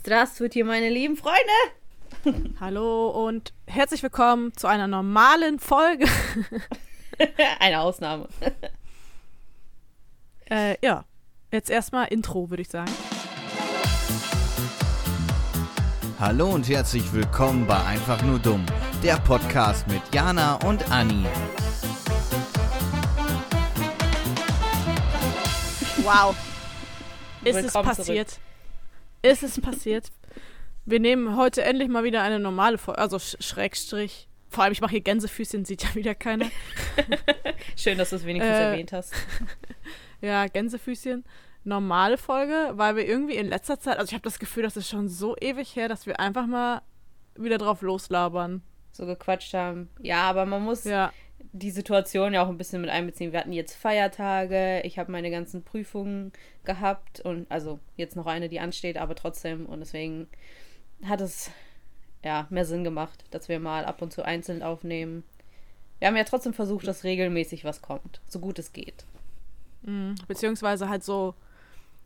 Straswit hier, meine lieben Freunde! Hallo und herzlich willkommen zu einer normalen Folge. Eine Ausnahme. äh, ja, jetzt erstmal Intro, würde ich sagen. Hallo und herzlich willkommen bei Einfach nur dumm, der Podcast mit Jana und Anni. Wow. Ist es passiert? Zurück. Ist es passiert? Wir nehmen heute endlich mal wieder eine normale Folge, also Sch Schrägstrich. Vor allem, ich mache hier Gänsefüßchen, sieht ja wieder keiner. Schön, dass du es wenigstens Äh, erwähnt hast. Ja, Gänsefüßchen. Normale Folge, weil wir irgendwie in letzter Zeit, also ich habe das Gefühl, das ist schon so ewig her, dass wir einfach mal wieder drauf loslabern. So gequatscht haben. Ja, aber man muss Ja, die Situation ja auch ein bisschen mit einbeziehen. Wir hatten jetzt Feiertage, ich habe meine ganzen Prüfungen gehabt und also jetzt noch eine, die ansteht, aber trotzdem und deswegen hat es ja mehr Sinn gemacht, dass wir mal ab und zu einzeln aufnehmen. Wir haben ja trotzdem versucht, dass regelmäßig was kommt, so gut es geht. Mhm. Beziehungsweise halt so,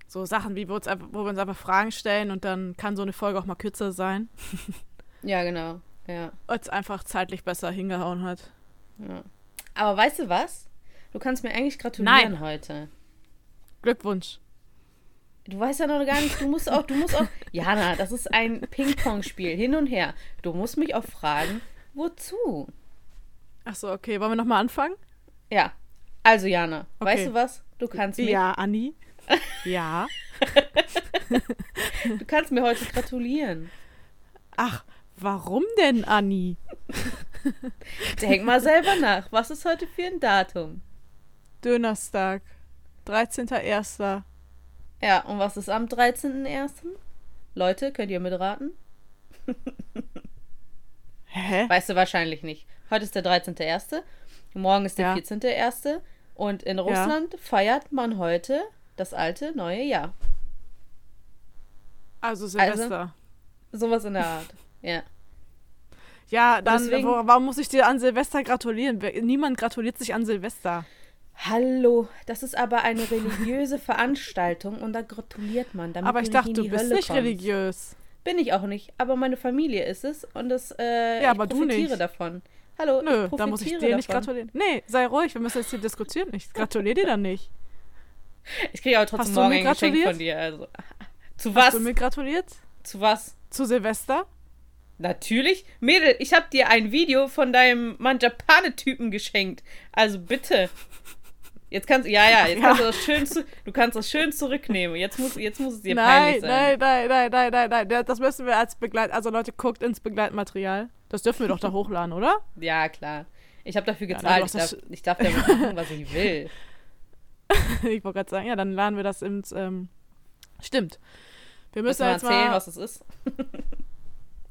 so Sachen, wie wir uns einfach, wo wir uns einfach Fragen stellen und dann kann so eine Folge auch mal kürzer sein, Ja, genau. Ja. es einfach zeitlich besser hingehauen hat. Ja. Aber weißt du was? Du kannst mir eigentlich gratulieren Nein. heute. Glückwunsch. Du weißt ja noch gar nicht, du musst auch, du musst auch. Jana, das ist ein Ping-Pong-Spiel, hin und her. Du musst mich auch fragen, wozu? Achso, okay. Wollen wir nochmal anfangen? Ja. Also, Jana, Okay. weißt du was? Du kannst mich, Ja, Anni. ja. du kannst mir heute gratulieren. Ach, warum denn, Anni? Denk mal selber nach. Was ist heute für ein Datum? Dönerstag. 13.01. Ja, und was ist am 13.01.? Leute, könnt ihr mitraten? Hä? Weißt du wahrscheinlich nicht. Heute ist der 13.01. Morgen ist der Ja. 14.01. Und in Russland feiert man heute das alte neue Jahr. Also Silvester. Sowas in der Art. Ja. Ja, dann, deswegen- warum muss ich dir an Silvester gratulieren? Niemand gratuliert sich an Silvester. Hallo, das ist aber eine religiöse Veranstaltung und da gratuliert man, damit Aber du ich nicht dachte, du bist Hölle nicht kommst. religiös. Bin ich auch nicht, aber meine Familie ist es und das, äh, Ja, ich aber du profitiere nicht. davon. Hallo, Nö, ich da muss ich dir nicht davon. gratulieren. Nee, sei ruhig, wir müssen jetzt hier diskutieren. Ich gratuliere dir dann nicht. Ich kriege aber trotzdem du morgen ein Geschenk von dir. Also. Zu was? Hast du mir gratuliert? Zu was? Zu Silvester? Natürlich. Mädel, ich habe dir ein Video von deinem Manjapane-Typen geschenkt. Also bitte. Jetzt kannst ja, ja, jetzt ja. kannst du das schön zu, du kannst das schön zurücknehmen. Jetzt muss, jetzt muss es dir Nein, peinlich sein. nein, nein, nein, nein, nein, nein. Ja, Das müssen wir als Begleit... Also Leute, guckt ins Begleitmaterial. Das dürfen wir doch da hochladen, oder? Ja, klar. Ich habe dafür Ja, gezahlt. du ich, darf, das- ich darf damit machen, was ich will. ich wollte gerade sagen, ja, dann laden wir das ins... Ähm, stimmt. Wir müssen du mal jetzt erzählen, mal... was es ist?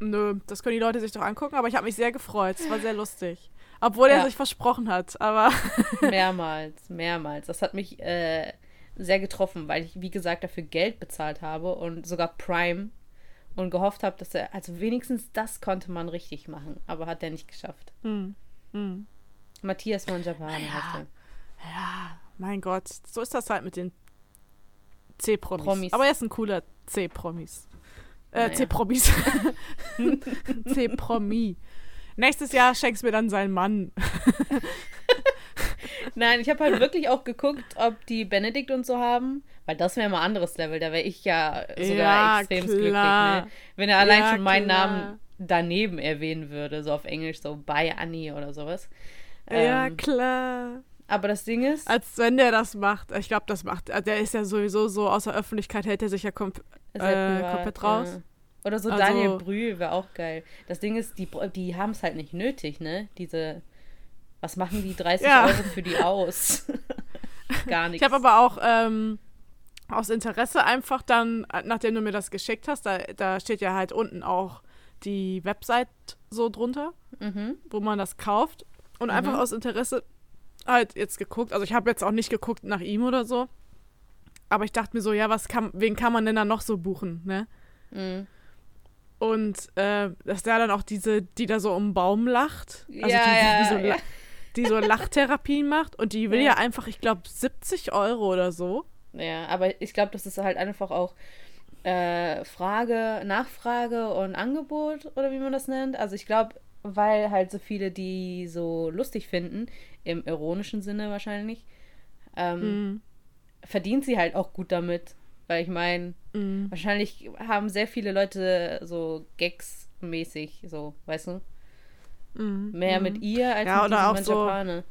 Nö, das können die Leute sich doch angucken, aber ich habe mich sehr gefreut. Es war sehr lustig. Obwohl er Ja. sich versprochen hat, aber... mehrmals, mehrmals. Das hat mich äh, sehr getroffen, weil ich, wie gesagt, dafür Geld bezahlt habe und sogar Prime und gehofft habe, dass er, also wenigstens das konnte man richtig machen, aber hat er nicht geschafft. hm, hm. Matthias Manjapane Ja. heißt er. Ja, mein Gott, so ist das halt mit den C-Promis. Promis. Aber er ist ein cooler C-Promis. Äh, Naja. C-Promis. C-Promi. Nächstes Jahr schenkst du mir dann seinen Mann. Nein, ich habe halt wirklich auch geguckt, ob die Benedikt und so haben, weil das wäre mal ein anderes Level, da wäre ich ja sogar Ja, extrem glücklich, ne? Wenn er allein Ja, schon meinen klar. Namen daneben erwähnen würde, so auf Englisch, so bei Annie oder sowas. ja, Ähm, klar. aber das Ding ist, Als wenn der das macht. Ich glaube, das macht. Der ist ja sowieso so außer Öffentlichkeit, hält er sich ja komp Ist halt äh, komplett raus. Ja. Oder so Also- Daniel Brühl wäre auch geil. Das Ding ist, die, die haben es halt nicht nötig, ne? Diese, was machen die 30 Ja. Euro für die aus? Gar nichts. Ich habe aber auch ähm, aus Interesse einfach dann, nachdem du mir das geschickt hast, da, da steht ja halt unten auch die Website so drunter, Mhm. wo man das kauft. Und einfach Mhm. aus Interesse halt jetzt geguckt. Also ich habe jetzt auch nicht geguckt nach ihm oder so. Aber ich dachte mir so, ja, was kann, wen kann man denn da noch so buchen, ne? Mhm. Und äh, dass da dann auch diese, die da so um den Baum lacht. Also Ja, die, ja, die, so, ja. die so Lachtherapien macht. Und die will Ja. ja einfach, ich glaube, 70 Euro oder so. Ja, aber ich glaube, das ist halt einfach auch äh, Frage, Nachfrage und Angebot oder wie man das nennt. Also ich glaube, weil halt so viele die so lustig finden, im ironischen Sinne wahrscheinlich, ähm, Mhm. Verdient sie halt auch gut damit. Weil ich meine, Mhm. wahrscheinlich haben sehr viele Leute so Gags-mäßig, so, weißt du, Mhm. mehr Mhm. mit ihr als Ja, mit oder auch so- Japaner.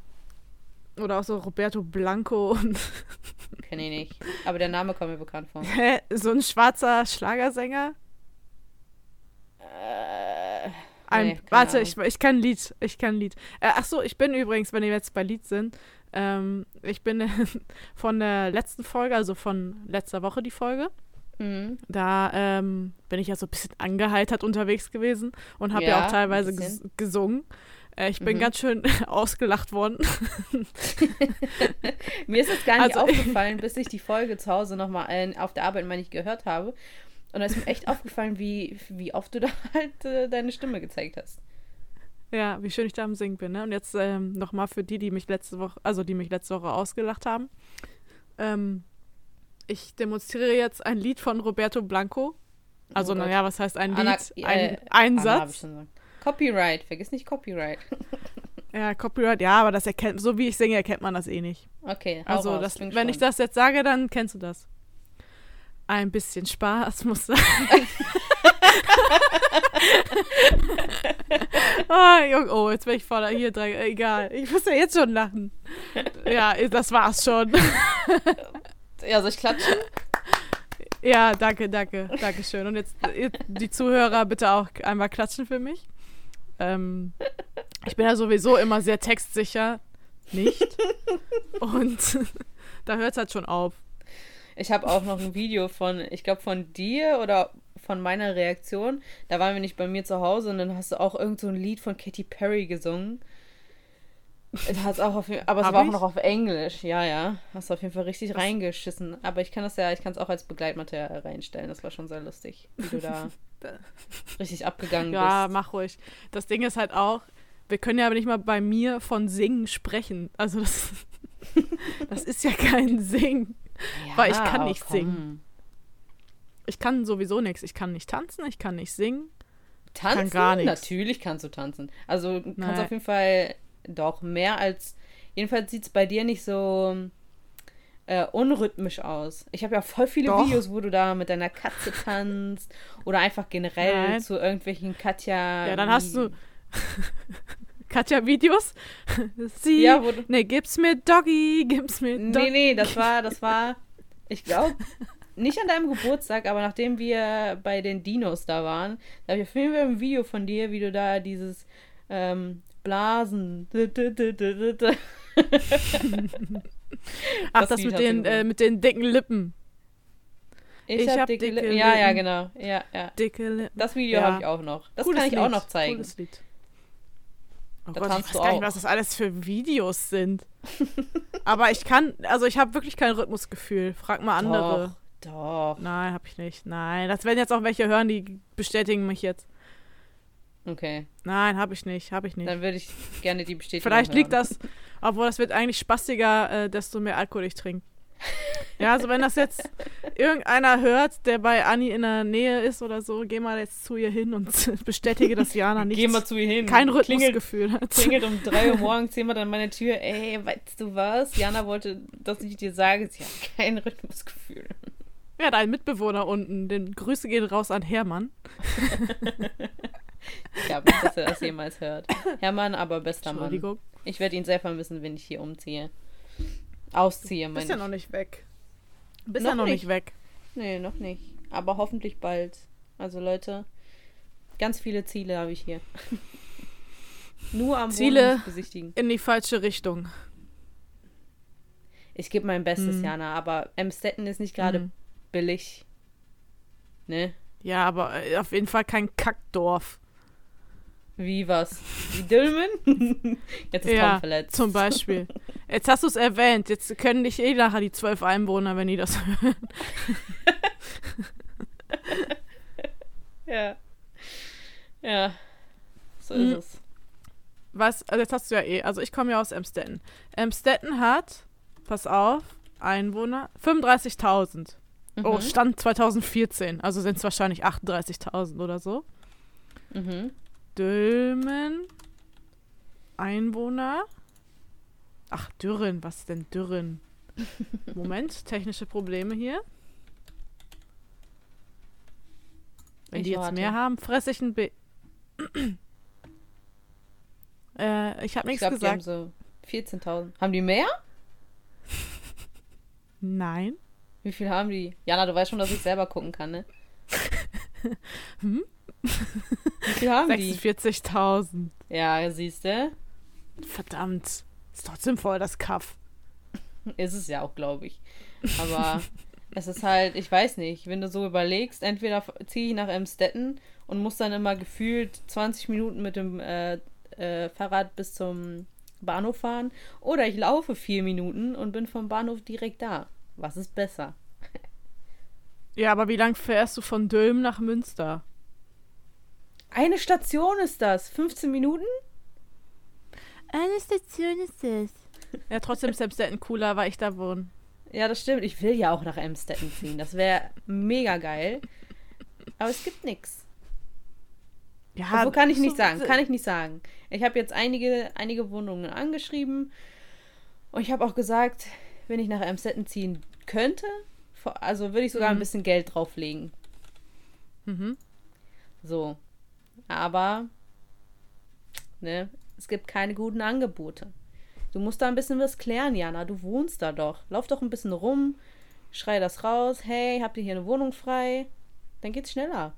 Oder auch so Roberto Blanco und Kenn ich nicht. Aber der Name kommt mir bekannt vor. Hä? so ein schwarzer Schlagersänger. Äh, Ein, nee, warte, Ahnung. ich, ich kann ein Lied. Ich kann ein Lied. Äh, ach so, ich bin übrigens, wenn wir jetzt bei Lied sind, ähm, ich bin von der letzten Folge, also von letzter Woche die Folge. Mhm. Da ähm, bin ich ja so ein bisschen angeheitert unterwegs gewesen und habe ja, Ja, auch teilweise ges gesungen. Äh, ich bin Mhm. ganz schön ausgelacht worden. Mir ist es gar nicht Also- aufgefallen, bis ich die Folge zu Hause nochmal äh, auf der Arbeit mal nicht gehört habe. Und da ist mir echt aufgefallen, wie, wie oft du da halt äh, deine Stimme gezeigt hast. Ja, wie schön ich da am Singen bin. Ne? Und jetzt ähm, nochmal für die, die mich letzte Woche, also die mich letzte Woche ausgelacht haben. Ähm, ich demonstriere jetzt ein Lied von Roberto Blanco. Also, Oh naja, was heißt ein Anna- Lied? Ein, äh, ein ich Satz. Copyright, vergiss nicht Copyright. Ja, Copyright, ja, aber das erkennt, so wie ich singe, erkennt man das eh nicht. Okay, Also, raus, das, wenn ich gespannt. das jetzt sage, dann kennst du das. Ein bisschen Spaß muss sein. oh, oh, jetzt bin ich voller hier dran. Egal, ich muss ja jetzt schon lachen. Ja, das war's schon. Ja, soll ich klatschen? Ja, danke, danke, danke schön. Und jetzt, jetzt die Zuhörer bitte auch einmal klatschen für mich. Ähm, ich bin ja sowieso immer sehr textsicher. Nicht. Und da hört es halt schon auf. Ich habe auch noch ein Video von, ich glaube, von dir oder von meiner Reaktion. Da waren wir nicht bei mir zu Hause und dann hast du auch irgend so ein Lied von Katy Perry gesungen. Da hat's auch auf, aber es Hab war auch ich? noch auf Englisch. Ja, ja. Hast du auf jeden Fall richtig reingeschissen. Aber ich kann das ja, ich kann es auch als Begleitmaterial reinstellen. Das war schon sehr lustig, wie du da richtig abgegangen Ja, bist. mach ruhig. Das Ding ist halt auch, wir können ja aber nicht mal bei mir von Singen sprechen. Also das, das ist ja kein Singen. Ja, weil ich kann nicht komm. singen. Ich kann sowieso nichts. Ich kann nicht tanzen, ich kann nicht singen. Tanzen? gar nichts. Natürlich kannst du tanzen. Also du kannst Nein. auf jeden Fall doch mehr als. Jedenfalls sieht es bei dir nicht so äh, unrhythmisch aus. Ich habe ja voll viele Doch. Videos, wo du da mit deiner Katze tanzt oder einfach generell Nein. zu irgendwelchen Katja. Ja, dann hast du Katja-Videos. Sie, Ja, du- nee, gib's mir Doggy, gib's mir Nee, Doggy. nee, das war, das war, ich glaube, nicht an deinem Geburtstag, aber nachdem wir bei den Dinos da waren, da habe ich auf jeden Fall ein Video von dir, wie du da dieses ähm, Blasen. Ach, das das, mit den, äh, mit den dicken Lippen. Ich, Ich hab, hab dicke, dicke Lippen. Ja, ja, Lippen. genau. Ja, ja. Dicke Lippen. Das Video Ja. habe ich auch noch. Das Cooles kann ich auch Lied, noch zeigen. Cooles Lied. Oh Da Gott, ich weiß gar nicht, was das alles für Videos sind. Aber ich kann, also ich habe wirklich kein Rhythmusgefühl. Frag mal andere. Doch, doch. Nein, habe ich nicht. Nein, das werden jetzt auch welche hören, die bestätigen mich jetzt. Okay, Nein, habe ich nicht, habe ich nicht. dann würde ich gerne die Bestätigung Vielleicht liegt hören. das, obwohl das wird eigentlich spaßiger, äh, desto mehr Alkohol ich trinke. Ja, also wenn das jetzt irgendeiner hört, der bei Anni in der Nähe ist oder so, geh mal jetzt zu ihr hin und bestätige, dass Jana nicht Geh mal zu ihr hin. kein Klingelt, Rhythmusgefühl hat. klingelt um 3 Uhr morgens jemand an meine Tür. Ey, weißt du was? Jana wollte, dass ich dir sage, sie hat kein Rhythmusgefühl. Ja, dein Mitbewohner unten, den Grüße gehen raus an Hermann. Ich glaube nicht, dass er das jemals hört. Hermann, aber bester Mann. Ich werde ihn sehr vermissen, wenn ich hier umziehe. Ausziehe, Bist meine ja ich. noch nicht weg. Bist Noch ja noch nicht. nicht weg. Nee, noch nicht. Aber hoffentlich bald. Also Leute, ganz viele Ziele habe ich hier. Nur am Ziele? Besichtigen. In die falsche Richtung. Ich gebe mein Bestes, Mhm. Jana, aber Emstetten ist nicht gerade Mhm. billig. Ne? Ja, aber äh, auf jeden Fall kein Kackdorf. Wie was? Wie Dülmen? Jetzt ist Tom Ja, verletzt. zum Beispiel. Jetzt hast du es erwähnt. Jetzt können dich eh nachher die zwölf Einwohner, wenn die das hören. Ja. Ja. So Mhm. ist es. Was, also jetzt hast du ja eh, also ich komme ja aus Emstetten. Emstetten hat, pass auf, Einwohner, 35.000. Oh, Mhm. Stand 2014. Also sind es wahrscheinlich 38.000 oder so. Mhm. Dülmen. Einwohner. Ach, Dürren. Was ist denn Dürren? Moment, technische Probleme hier. Wenn Ich die jetzt warte. mehr haben, fresse ich ein B. äh, ich habe Ich nichts glaube, die haben gesagt. so 14.000. Haben die mehr? Nein. Wie viel haben die? Jana, du weißt schon, dass ich selber gucken kann, ne? Hm? Wie viel haben die? 46.000. Ja, siehst du? Verdammt. Ist trotzdem voll das Kaff. Ist es ja auch, glaube ich. Aber es ist halt, ich weiß nicht, wenn du so überlegst, entweder ziehe ich nach Emstetten und muss dann immer gefühlt 20 Minuten mit dem äh, äh, Fahrrad bis zum Bahnhof fahren oder ich laufe vier Minuten und bin vom Bahnhof direkt da. Was ist besser? Ja, aber wie lang fährst du von Dülmen nach Münster? Eine Station ist das. 15 Minuten? Eine Station ist es. Ja, trotzdem ist Amstetten cooler, weil ich da wohne. Ja, das stimmt. Ich will ja auch nach Emstetten ziehen. Das wäre mega geil. Aber es gibt nichts. Ja, Obwohl kann ich nicht so- sagen, kann ich nicht sagen. Ich habe jetzt einige, einige Wohnungen angeschrieben und ich habe auch gesagt, wenn ich nach Amstetten ziehen könnte, also würde ich sogar ein Mhm. bisschen Geld drauflegen. Mhm. So. Aber, ne, es gibt keine guten Angebote. Du musst da ein bisschen was klären, Jana. Du wohnst da doch. Lauf doch ein bisschen rum, schrei das raus. Hey, habt ihr hier eine Wohnung frei? Dann geht's schneller.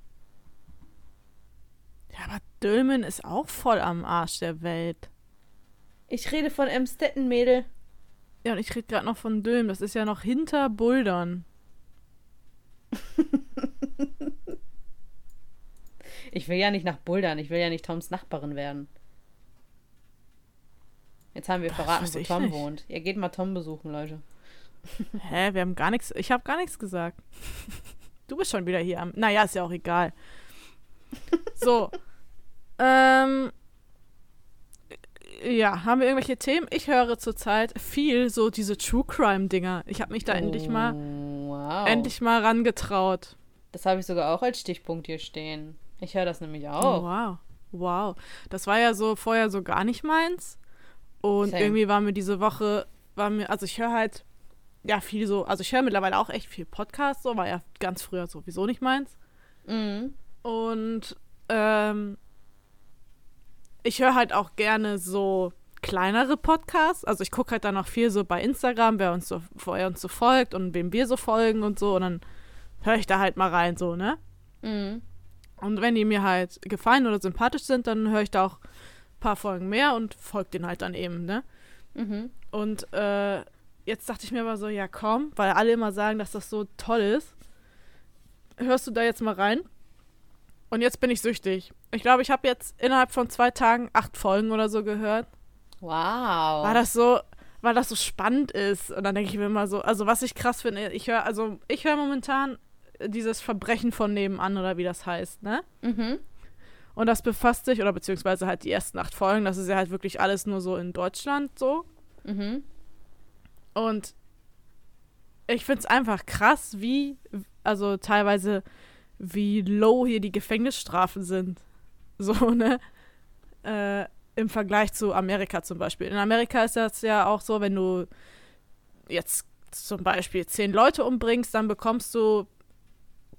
Ja, aber Dülmen ist auch voll am Arsch der Welt. Ich rede von Emstetten, Mädel. Ja, und ich rede gerade noch von Dülmen. Das ist ja noch hinter Bouldern. Ich will ja nicht nach Bouldern, ich will ja nicht Toms Nachbarin werden. Jetzt haben wir verraten, wo Tom nicht. wohnt. Ihr geht mal Tom besuchen, Leute. Hä, wir haben gar nichts. Ich habe gar nichts gesagt. Du bist schon wieder hier am. Naja, ist ja auch egal. So. ähm. Ja, haben wir irgendwelche Themen? Ich höre zurzeit viel so diese True Crime Dinger. Ich habe mich da endlich mal Wow. endlich mal rangetraut. Das habe ich sogar auch als Stichpunkt hier stehen. Ich höre das nämlich Oh, auch. wow. Wow. Das war ja so vorher so gar nicht meins. Und Same. irgendwie war mir diese Woche, war mir, also ich höre halt, ja, viel so, also ich höre mittlerweile auch echt viel Podcast, so, war ja ganz früher sowieso nicht meins. Mhm. Und ähm, ich höre halt auch gerne so kleinere Podcasts. Also ich gucke halt dann auch viel so bei Instagram, wer uns so, wer uns so folgt und wem wir so folgen und so. Und dann höre ich da halt mal rein, so, ne? Mhm. Und wenn die mir halt gefallen oder sympathisch sind, dann höre ich da auch ein paar Folgen mehr und folge denen halt dann eben, ne? Mhm. Und äh, jetzt dachte ich mir aber so, ja komm, weil alle immer sagen, dass das so toll ist. Hörst du da jetzt mal rein? Und jetzt bin ich süchtig. Ich glaube, ich habe jetzt innerhalb von zwei Tagen acht Folgen oder so gehört. Wow. Weil das so, weil das so spannend ist. Und dann denke ich mir immer so, also was ich krass finde, ich höre, also ich höre momentan dieses Verbrechen von nebenan oder wie das heißt, ne? Mhm. Und das befasst sich, oder beziehungsweise halt die ersten acht Folgen, das ist ja halt wirklich alles nur so in Deutschland so. Mhm. Und ich finde es einfach krass, wie, also teilweise, wie low hier die Gefängnisstrafen sind. So, ne? Äh, Im Vergleich zu Amerika zum Beispiel. In Amerika ist das ja auch so, wenn du jetzt zum Beispiel zehn Leute umbringst, dann bekommst du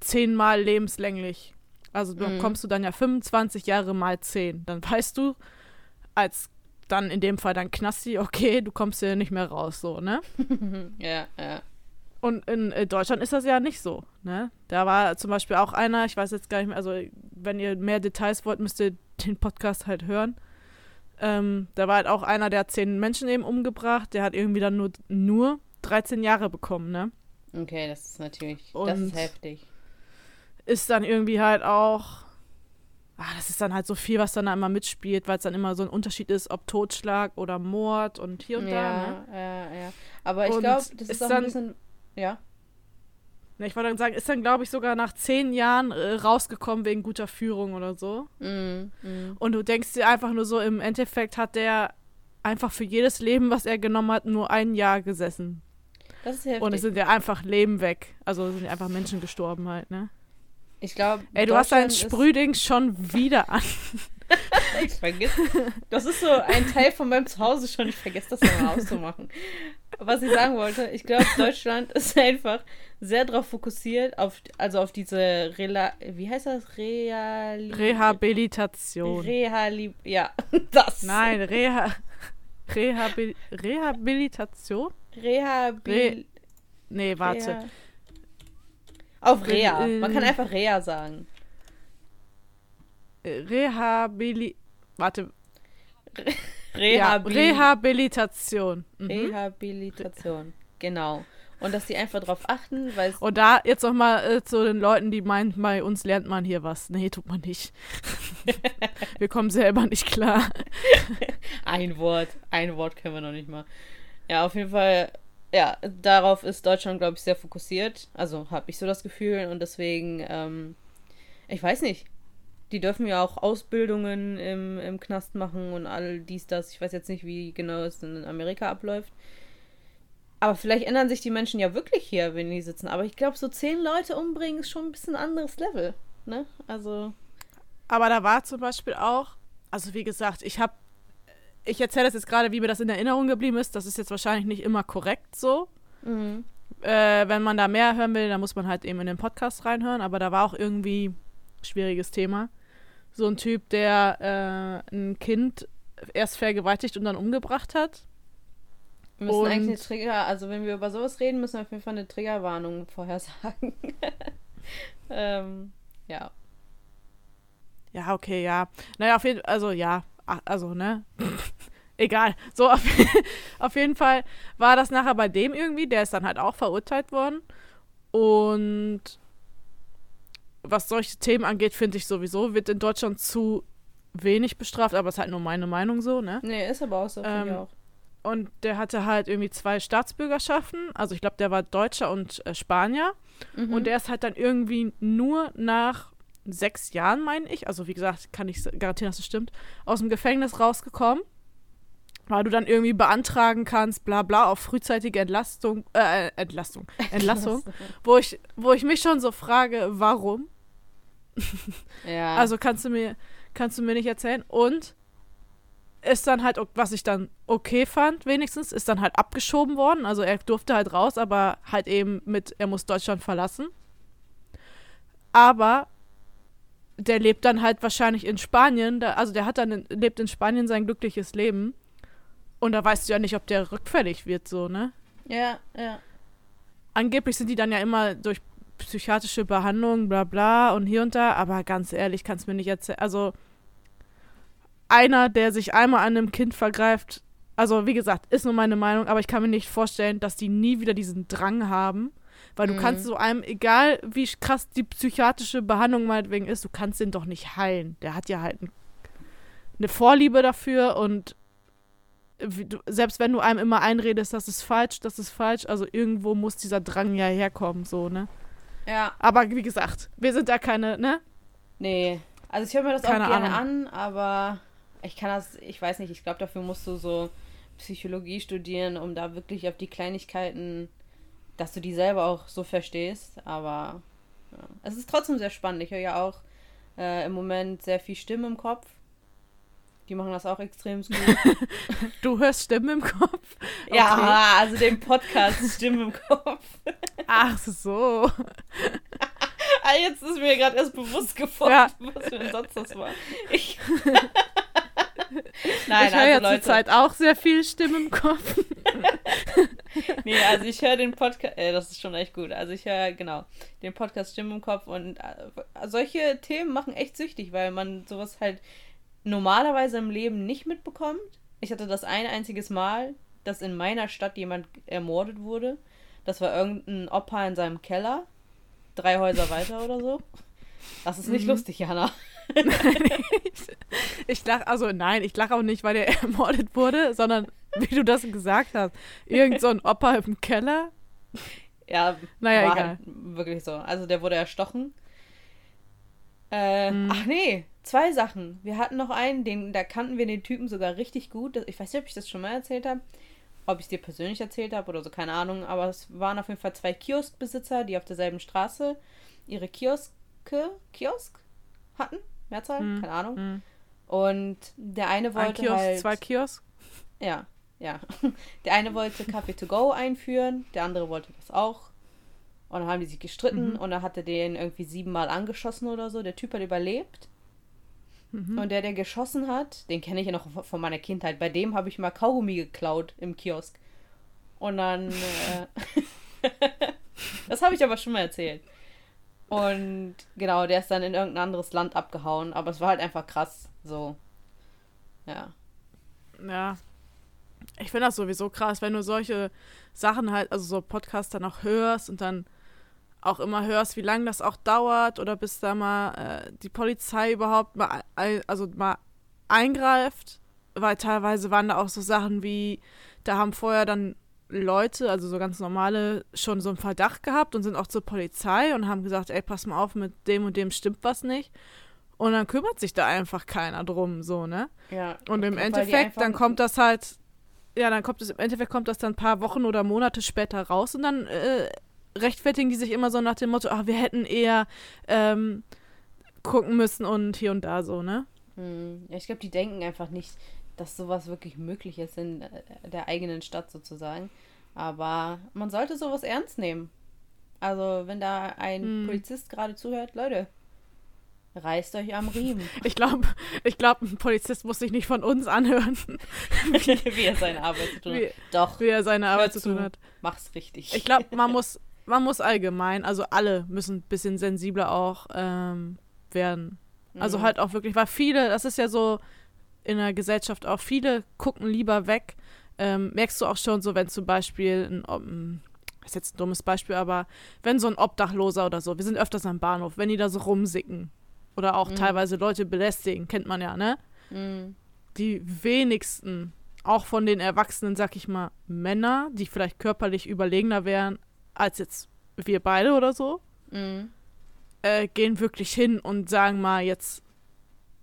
zehnmal lebenslänglich. Also Mhm. bekommst du dann ja 25 Jahre mal 10. Dann weißt du, als dann in dem Fall dann Knasti, okay, du kommst hier nicht mehr raus, so, ne? ja, ja. Und in äh, Deutschland ist das ja nicht so, ne? Da war zum Beispiel auch einer, ich weiß jetzt gar nicht mehr, also wenn ihr mehr Details wollt, müsst ihr den Podcast halt hören. Ähm, da war halt auch einer, der hat zehn Menschen eben umgebracht, der hat irgendwie dann nur, nur 13 Jahre bekommen, ne? Okay, das ist natürlich, das Und- ist heftig. Ist dann irgendwie halt auch, ah, das ist dann halt so viel, was dann da immer mitspielt, weil es dann immer so ein Unterschied ist, ob Totschlag oder Mord und hier und da, ne? ja, ja, ja. Aber ich glaube, das ist, auch dann- ein bisschen, ja. Ne, Ich wollte dann sagen, ist dann, glaube ich, sogar nach zehn Jahren äh, rausgekommen wegen guter Führung oder so. Mhm. Mhm. Und du denkst dir einfach nur so, im Endeffekt hat der einfach für jedes Leben, was er genommen hat, nur ein Jahr gesessen. Das ist heftig. Und es sind ja einfach Leben weg. Also sind ja einfach Menschen gestorben halt, ne? Ich glaube, Ey, du hast dein Sprühding schon wieder an. Ich vergiss. Das ist so ein Teil von meinem Zuhause schon. Ich vergesse das immer auszumachen. Was ich sagen wollte, ich glaube, Deutschland ist einfach sehr darauf fokussiert, auf, also auf diese Rela wie heißt das? Reali Rehabilitation. Rehali ja, das. Nein, Reha Rehabil Rehabilitation? Rehabil Nee, warte. Reha auf Reha. Äh, Man kann einfach Reha sagen. Rehabili Warte. Ja, Rehabil Rehabilitation. Mhm. Rehabilitation. Genau. Und dass die einfach darauf achten, weil Und da jetzt noch mal äh, zu den Leuten, die meinen, bei uns lernt man hier was. Nee, tut man nicht. Wir kommen selber nicht klar. Ein Wort, ein Wort können wir noch nicht mal. Ja, auf jeden Fall, ja, darauf ist Deutschland, glaube ich, sehr fokussiert. Also habe ich so das Gefühl und deswegen, ähm, ich weiß nicht. Die dürfen ja auch Ausbildungen im, im Knast machen und all dies, das. Ich weiß jetzt nicht, wie genau es in Amerika abläuft. Aber vielleicht ändern sich die Menschen ja wirklich hier, wenn die sitzen. Aber ich glaube, so zehn Leute umbringen ist schon ein bisschen ein anderes Level. Ne? Also. Aber da war zum Beispiel auch, also wie gesagt, ich habe, ich erzähle das jetzt gerade, wie mir das in Erinnerung geblieben ist. Das ist jetzt wahrscheinlich nicht immer korrekt so. Mhm. Äh, wenn man da mehr hören will, dann muss man halt eben in den Podcast reinhören. Aber da war auch irgendwie schwieriges Thema. So ein Typ, der äh, ein Kind erst vergewaltigt und dann umgebracht hat. Wir müssen Und- eigentlich eine Trigger, also wenn wir über sowas reden, müssen wir auf jeden Fall eine Triggerwarnung vorher sagen. ähm, ja. Ja, okay, ja. Naja, auf jeden Fall, also ja, ach, also, ne? Egal. So, auf, auf jeden Fall war das nachher bei dem irgendwie, der ist dann halt auch verurteilt worden. Und was solche Themen angeht, finde ich sowieso, wird in Deutschland zu wenig bestraft, aber ist halt nur meine Meinung so, ne? Nee, ist aber auch so, finde ich Ähm, auch. Und der hatte halt irgendwie zwei Staatsbürgerschaften. Also ich glaube, der war Deutscher und äh, Spanier. Mhm. Und der ist halt dann irgendwie nur nach sechs Jahren, meine ich, also wie gesagt, kann ich garantieren, dass es stimmt, aus dem Gefängnis rausgekommen, weil du dann irgendwie beantragen kannst, bla bla, auf frühzeitige Entlastung, äh, Entlastung, Entlassung, wo ich, wo ich mich schon so frage, warum? Ja. Also kannst du mir, kannst du mir nicht erzählen? Und ist dann halt, was ich dann okay fand, wenigstens, ist dann halt abgeschoben worden. Also er durfte halt raus, aber halt eben mit, er muss Deutschland verlassen. Aber der lebt dann halt wahrscheinlich in Spanien, da, also der hat dann, in, lebt in Spanien sein glückliches Leben. Und da weißt du ja nicht, ob der rückfällig wird, so, ne? ja, ja. angeblich sind die dann ja immer durch psychiatrische Behandlung, bla bla und hier und da, aber ganz ehrlich, kannst mir nicht erzählen. Also einer, der sich einmal an einem Kind vergreift, also wie gesagt, ist nur meine Meinung, aber ich kann mir nicht vorstellen, dass die nie wieder diesen Drang haben. Weil du Mhm. kannst so einem, egal wie krass die psychiatrische Behandlung meinetwegen ist, du kannst den doch nicht heilen. Der hat ja halt ein, eine Vorliebe dafür und du, selbst wenn du einem immer einredest, das ist falsch, das ist falsch, also irgendwo muss dieser Drang ja herkommen, so, ne? Ja, Aber wie gesagt, wir sind da keine, ne? nee. Also ich höre mir das Keine auch gerne Ahnung. an, aber ich kann das, ich weiß nicht, ich glaube, dafür musst du so Psychologie studieren, um da wirklich auf die Kleinigkeiten, dass du die selber auch so verstehst. Aber ja. es ist trotzdem sehr spannend. Ich höre ja auch äh, im Moment sehr viel Stimme im Kopf. Die machen das auch extrem gut. Du hörst Stimmen im Kopf. Ja, also den Podcast Stimme im Kopf. Ach so. Ah, jetzt ist mir gerade erst bewusst geworden, Ja. was für ein Satz das war. Ich. ich Nein, höre ja also Leute. zurzeit auch sehr viel Stimmen im Kopf. Nee, also ich höre den Podcast, äh, das ist schon echt gut. Also ich höre, genau, den Podcast Stimme im Kopf und äh, solche Themen machen echt süchtig, weil man sowas halt normalerweise im Leben nicht mitbekommt. Ich hatte das ein einziges Mal, dass in meiner Stadt jemand ermordet wurde. Das war irgendein Opa in seinem Keller. Drei Häuser weiter oder so. Das ist nicht Mhm. lustig, Jana. Ich lache, also nein, ich lache auch nicht, weil der ermordet wurde, sondern wie du das gesagt hast. Irgend so ein Opa im Keller. Ja, Naja, war egal. halt wirklich so. Also der wurde erstochen. Äh, Mhm. Ach nee, zwei Sachen. Wir hatten noch einen, den, da kannten wir den Typen sogar richtig gut. Ich weiß nicht, ob ich das schon mal erzählt habe. ob ich es dir persönlich erzählt habe oder so, keine Ahnung. Aber es waren auf jeden Fall zwei Kioskbesitzer, die auf derselben Straße ihre Kioske, Kiosk hatten. Mehrzahl? Hm. Keine Ahnung. Hm. Und der eine Ein wollte Kiosk, halt... zwei Kiosk. Ja, ja. Der eine wollte Kaffee to go einführen, der andere wollte das auch. Und dann haben die sich gestritten Mhm. und dann hat er den irgendwie siebenmal angeschossen oder so. Der Typ hat überlebt. Mhm. Und der, der geschossen hat, den kenne ich ja noch von- von meiner Kindheit. Bei dem habe ich mal Kaugummi geklaut im Kiosk. Und dann. Äh, das habe ich aber schon mal erzählt. Und genau, der ist dann in irgendein anderes Land abgehauen. Aber es war halt einfach krass. So. Ja. Ja. Ich finde das sowieso krass, wenn du solche Sachen halt, also so Podcasts dann auch hörst und dann auch immer hörst, wie lange das auch dauert oder bis da mal äh, die Polizei überhaupt mal, also mal eingreift, weil teilweise waren da auch so Sachen wie, da haben vorher dann Leute, also so ganz normale, schon so einen Verdacht gehabt und sind auch zur Polizei und haben gesagt, ey, pass mal auf, mit dem und dem stimmt was nicht. Und dann kümmert sich da einfach keiner drum, so, ne? ja. Und im Endeffekt, dann kommt das halt, ja, dann kommt es, im Endeffekt kommt das dann ein paar Wochen oder Monate später raus und dann äh, rechtfertigen die sich immer so nach dem Motto, ach, wir hätten eher ähm, gucken müssen und hier und da so, ne? Hm, Ja, ich glaube, die denken einfach nicht, dass sowas wirklich möglich ist in äh, der eigenen Stadt sozusagen. Aber man sollte sowas ernst nehmen. Also, wenn da ein Hm. Polizist gerade zuhört, Leute, reißt euch am Riemen, Ich glaube, ich glaub, ein Polizist muss sich nicht von uns anhören, wie er seine Arbeit zu tun hat. Wie- Doch, wie er seine Arbeit zu zu. tun hat. mach's richtig. Ich glaube, man muss, man muss allgemein, also alle müssen ein bisschen sensibler auch ähm, werden. Also Mhm. halt auch wirklich, weil viele, das ist ja so in der Gesellschaft auch, viele gucken lieber weg. Ähm, merkst du auch schon so, wenn zum Beispiel ein, Ob- ein ist jetzt ein dummes Beispiel, aber wenn so ein Obdachloser oder so, wir sind öfters am Bahnhof, wenn die da so rumsicken oder auch Mhm. teilweise Leute belästigen, kennt man ja, ne? Mhm. Die wenigsten, auch von den Erwachsenen, sag ich mal, Männer, die vielleicht körperlich überlegener wären als jetzt wir beide oder so, Mhm. äh, gehen wirklich hin und sagen mal, jetzt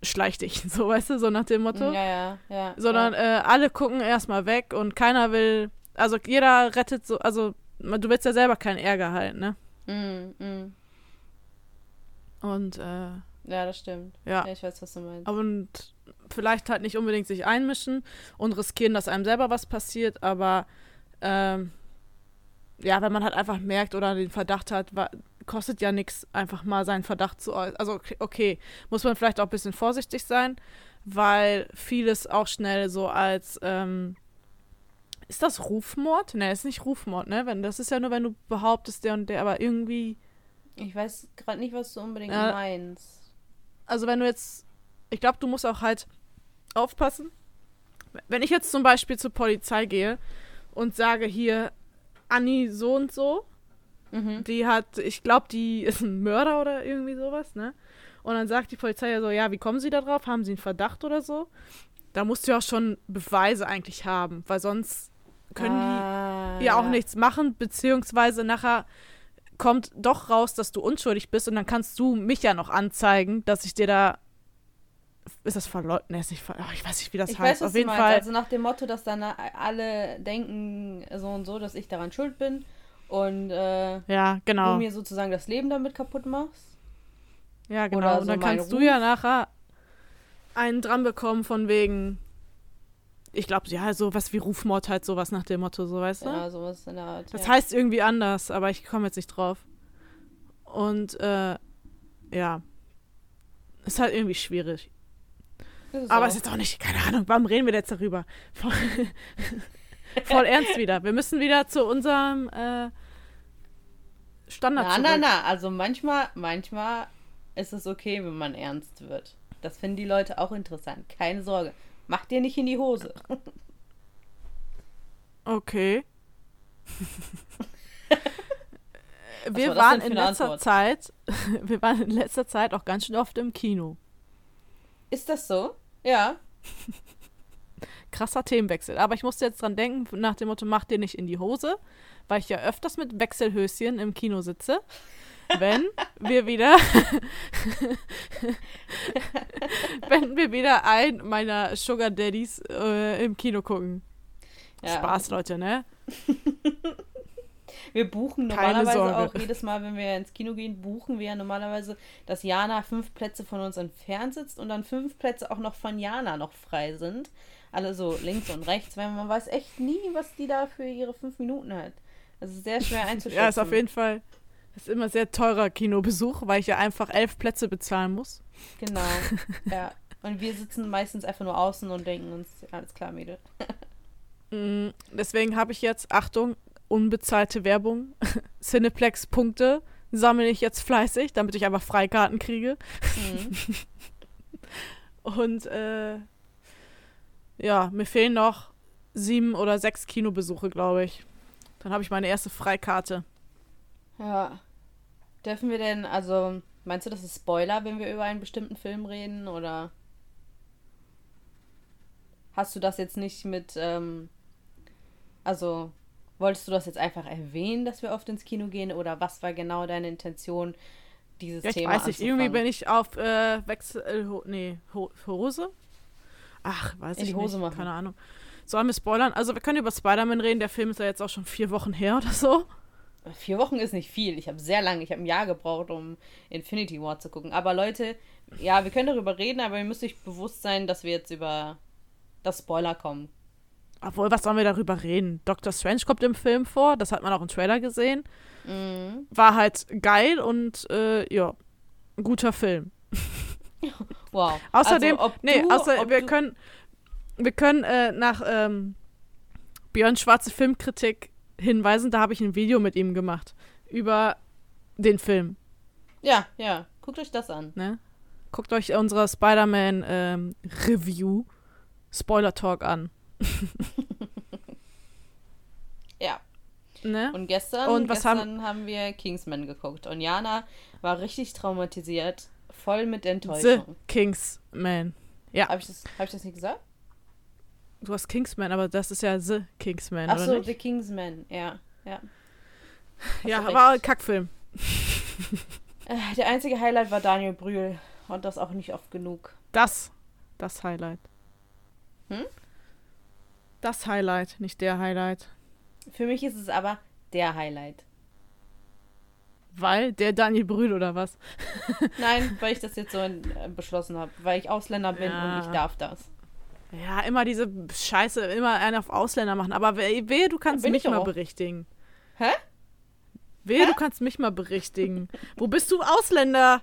schleich dich, so weißt du, so nach dem Motto. Ja, ja, ja. Sondern ja. äh, alle gucken erstmal weg und keiner will, also jeder rettet so, also du willst ja selber keinen Ärger halten, ne? Mhm. Mhm. Und äh, Ja, das stimmt. ja, Ja, ich weiß, was du meinst. und vielleicht halt nicht unbedingt sich einmischen und riskieren, dass einem selber was passiert, aber ähm, ja, wenn man halt einfach merkt oder den Verdacht hat, kostet ja nichts, einfach mal seinen Verdacht zu äußern. Also okay, muss man vielleicht auch ein bisschen vorsichtig sein, weil vieles auch schnell so als ähm, ist das Rufmord? Ne, ist nicht Rufmord, ne? Wenn, das ist ja nur, wenn du behauptest, der und der, aber irgendwie Ich weiß gerade nicht, was du unbedingt Ja. meinst. also wenn du jetzt, ich glaube, du musst auch halt aufpassen. Wenn ich jetzt zum Beispiel zur Polizei gehe und sage hier, Anni so und so, Mhm. die hat, ich glaube, die ist ein Mörder oder irgendwie sowas, ne? Und dann sagt die Polizei ja so, ja, wie kommen Sie da drauf? Haben Sie einen Verdacht oder so? Da musst du ja auch schon Beweise eigentlich haben, weil sonst können ah, die ja auch nichts machen, beziehungsweise nachher kommt doch raus, dass du unschuldig bist und dann kannst du mich ja noch anzeigen, dass ich dir da. Ist das verleugnet? Nee, ist nicht ver oh, ich weiß nicht, wie das Ich heißt. weiß, Auf jeden. Fall. Also nach dem Motto, dass dann alle denken so und so, dass ich daran schuld bin und äh, ja, genau. du mir sozusagen das Leben damit kaputt machst. Ja, genau. oder und dann kannst du Ruf. ja nachher einen dran bekommen von wegen. Ich glaube, ja, sowas wie Rufmord halt, sowas nach dem Motto, so weißt du? Ja, sowas in der Art. Das ja. heißt irgendwie anders, aber ich komme jetzt nicht drauf. Und äh, ja. Ist halt irgendwie schwierig. Aber es ist jetzt auch nicht, keine Ahnung, warum reden wir jetzt darüber? Voll, ernst wieder. Wir müssen wieder zu unserem äh, Standard Na, zurück. na, na. Also manchmal, manchmal ist es okay, wenn man ernst wird. Das finden die Leute auch interessant. Keine Sorge. Mach dir nicht in die Hose. Okay. war wir das waren in letzter Antwort? Zeit, wir waren in letzter Zeit auch ganz schön oft im Kino. Ist das so? Ja. Krasser Themenwechsel. Aber ich musste jetzt dran denken, nach dem Motto, mach dir nicht in die Hose, weil ich ja öfters mit Wechselhöschen im Kino sitze. Wenn wir wieder, wenn wir wieder einen meiner Sugar Daddies äh, im Kino gucken. Ja. Spaß, Leute, ne? Wir buchen normalerweise auch jedes Mal, wenn wir ins Kino gehen, buchen wir ja normalerweise, dass Jana fünf Plätze von uns entfernt sitzt und dann fünf Plätze auch noch von Jana noch frei sind. Alle so links und rechts, weil man weiß echt nie, was die da für ihre fünf Minuten hat. Das ist sehr schwer einzuschätzen. Ja, ist auf jeden Fall. Ist immer sehr teurer Kinobesuch, weil ich ja einfach elf Plätze bezahlen muss. Genau. ja. Und wir sitzen meistens einfach nur außen und denken uns, alles klar, Mädel. Mm, Deswegen habe ich jetzt, Achtung, unbezahlte Werbung, Cineplex-Punkte sammle ich jetzt fleißig, damit ich einfach Freikarten kriege. Mhm. Und äh, ja, mir fehlen noch sieben oder sechs Kinobesuche, glaube ich. Dann habe ich meine erste Freikarte. Ja. Dürfen wir denn, also, meinst du, das ist Spoiler, wenn wir über einen bestimmten Film reden? Oder hast du das jetzt nicht mit, ähm, also, wolltest du das jetzt einfach erwähnen, dass wir oft ins Kino gehen? Oder was war genau deine Intention, dieses Ja, ich Thema weiß nicht, irgendwie bin ich auf äh, Wechsel, äh, ho nee, ho Hose? Ach, weiß In ich die Hose nicht, machen. keine Ahnung. Sollen wir spoilern? Also wir können über Spider-Man reden, der Film ist ja jetzt auch schon vier Wochen her oder so. Vier Wochen ist nicht viel. Ich habe sehr lange, ich habe ein Jahr gebraucht, um Infinity War zu gucken. Aber Leute, ja, wir können darüber reden, aber ihr müsst euch bewusst sein, dass wir jetzt über das Spoiler kommen. Obwohl, was sollen wir darüber reden? Doctor Strange kommt im Film vor, das hat man auch im Trailer gesehen. Mhm. War halt geil und äh, ja, ein guter Film. Wow. Außerdem, also, nee, du, außer wir können, wir können äh, nach ähm, Björn Schwarze Filmkritik hinweisen. Da habe ich ein Video mit ihm gemacht über den Film. Ja, ja. Guckt euch das an. Ne? Guckt euch unsere Spider-Man ähm, Review Spoiler Talk an. Ja. Ne? Und gestern, Und gestern haben... wir Kingsman geguckt. Und Jana war richtig traumatisiert, voll mit The Enttäuschung. Kingsman. Ja, Habe ich, das- hab ich das nicht gesagt? du hast Kingsman, aber das ist ja The Kingsman, Ach oder so, nicht? The Kingsman. Ja, ja. Hast ja, aber recht. Kackfilm. Äh, Der einzige Highlight war Daniel Brühl. Und das auch nicht oft genug. Das, das Highlight. Hm? Das Highlight, nicht der Highlight. Für mich ist es aber der Highlight. Weil der Daniel Brühl oder was? Nein, weil ich das jetzt so äh, beschlossen habe. Weil ich Ausländer bin Ja. und ich darf das. Ja, immer diese Scheiße, immer einen auf Ausländer machen. Aber wehe, wehe du kannst mich ich mal auch. berichtigen. Hä? Wehe, du kannst mich mal berichtigen. Wo bist du Ausländer?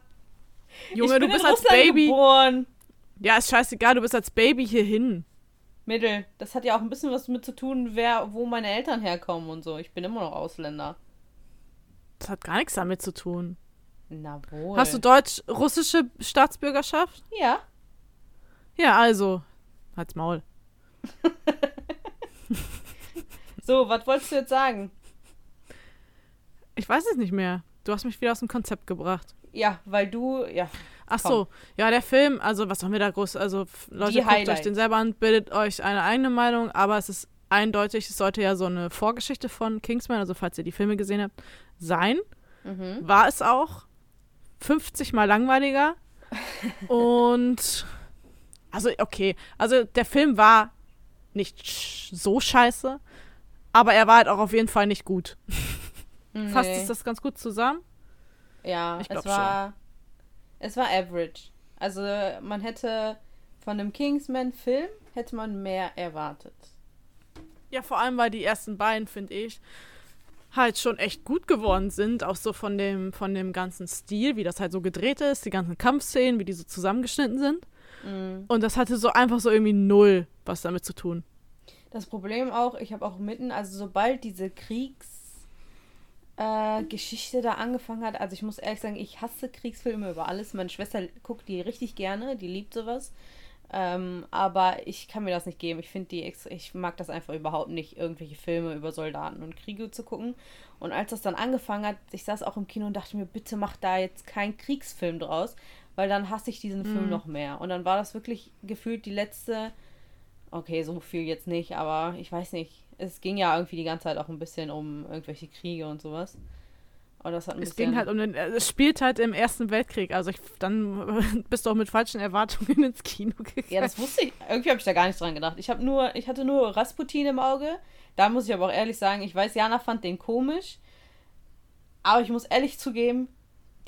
Junge, du bist in als Russland Baby. geboren. Ja, ist scheißegal, du bist als Baby hierhin. Mittel. Das hat ja auch ein bisschen was mit zu tun, wer, wo meine Eltern herkommen und so. Ich bin immer noch Ausländer. Das hat gar nichts damit zu tun. Na wohl. Hast du deutsch-russische Staatsbürgerschaft? Ja. Ja, also. Halt's Maul. So, was wolltest du jetzt sagen? Ich weiß es nicht mehr. Du hast mich wieder aus dem Konzept gebracht. Ja, weil du, ja. Ach Komm. so, ja, der Film, also was sollen wir da groß, also Leute, guckt euch Highlights. den selber an, bildet euch eine eigene Meinung, aber es ist eindeutig, es sollte ja so eine Vorgeschichte von Kingsman, also falls ihr die Filme gesehen habt, sein. Mhm. War es auch 50 mal langweiliger und also okay, also der Film war nicht sch so scheiße, aber er war halt auch auf jeden Fall nicht gut. Fasst Nee. es das ganz gut zusammen? Ja, Ich es war. Es war average. Also man hätte von einem Kingsman-Film hätte man mehr erwartet. Ja, vor allem, weil die ersten beiden, finde ich, halt schon echt gut geworden sind. Auch so von dem, von dem ganzen Stil, wie das halt so gedreht ist, die ganzen Kampfszenen, wie die so zusammengeschnitten sind. Mhm. Und das hatte so einfach so irgendwie null was damit zu tun. Das Problem auch, ich habe auch mitten, also sobald diese Kriegs äh, da angefangen hat, also ich muss ehrlich sagen, ich hasse Kriegsfilme über alles. Meine Schwester guckt die richtig gerne, die liebt sowas. Ähm, aber ich kann mir das nicht geben. Ich finde die, ex- ich mag das einfach überhaupt nicht, irgendwelche Filme über Soldaten und Kriege zu gucken. Und als das dann angefangen hat, ich saß auch im Kino und dachte mir, bitte mach da jetzt keinen Kriegsfilm draus, weil dann hasse ich diesen Film noch mehr. Und dann war das wirklich gefühlt die letzte, okay, so viel jetzt nicht, aber ich weiß nicht. Es ging ja irgendwie die ganze Zeit auch ein bisschen um irgendwelche Kriege und sowas. Und das hat ein Es bisschen. ging halt um den, äh, es spielt halt im Ersten Weltkrieg. Also ich, dann bist du auch mit falschen Erwartungen ins Kino gegangen. Ja, das wusste ich. Irgendwie habe ich da gar nicht dran gedacht. Ich habe nur, ich hatte nur Rasputin im Auge. Da muss ich aber auch ehrlich sagen, ich weiß, Jana fand den komisch. Aber ich muss ehrlich zugeben,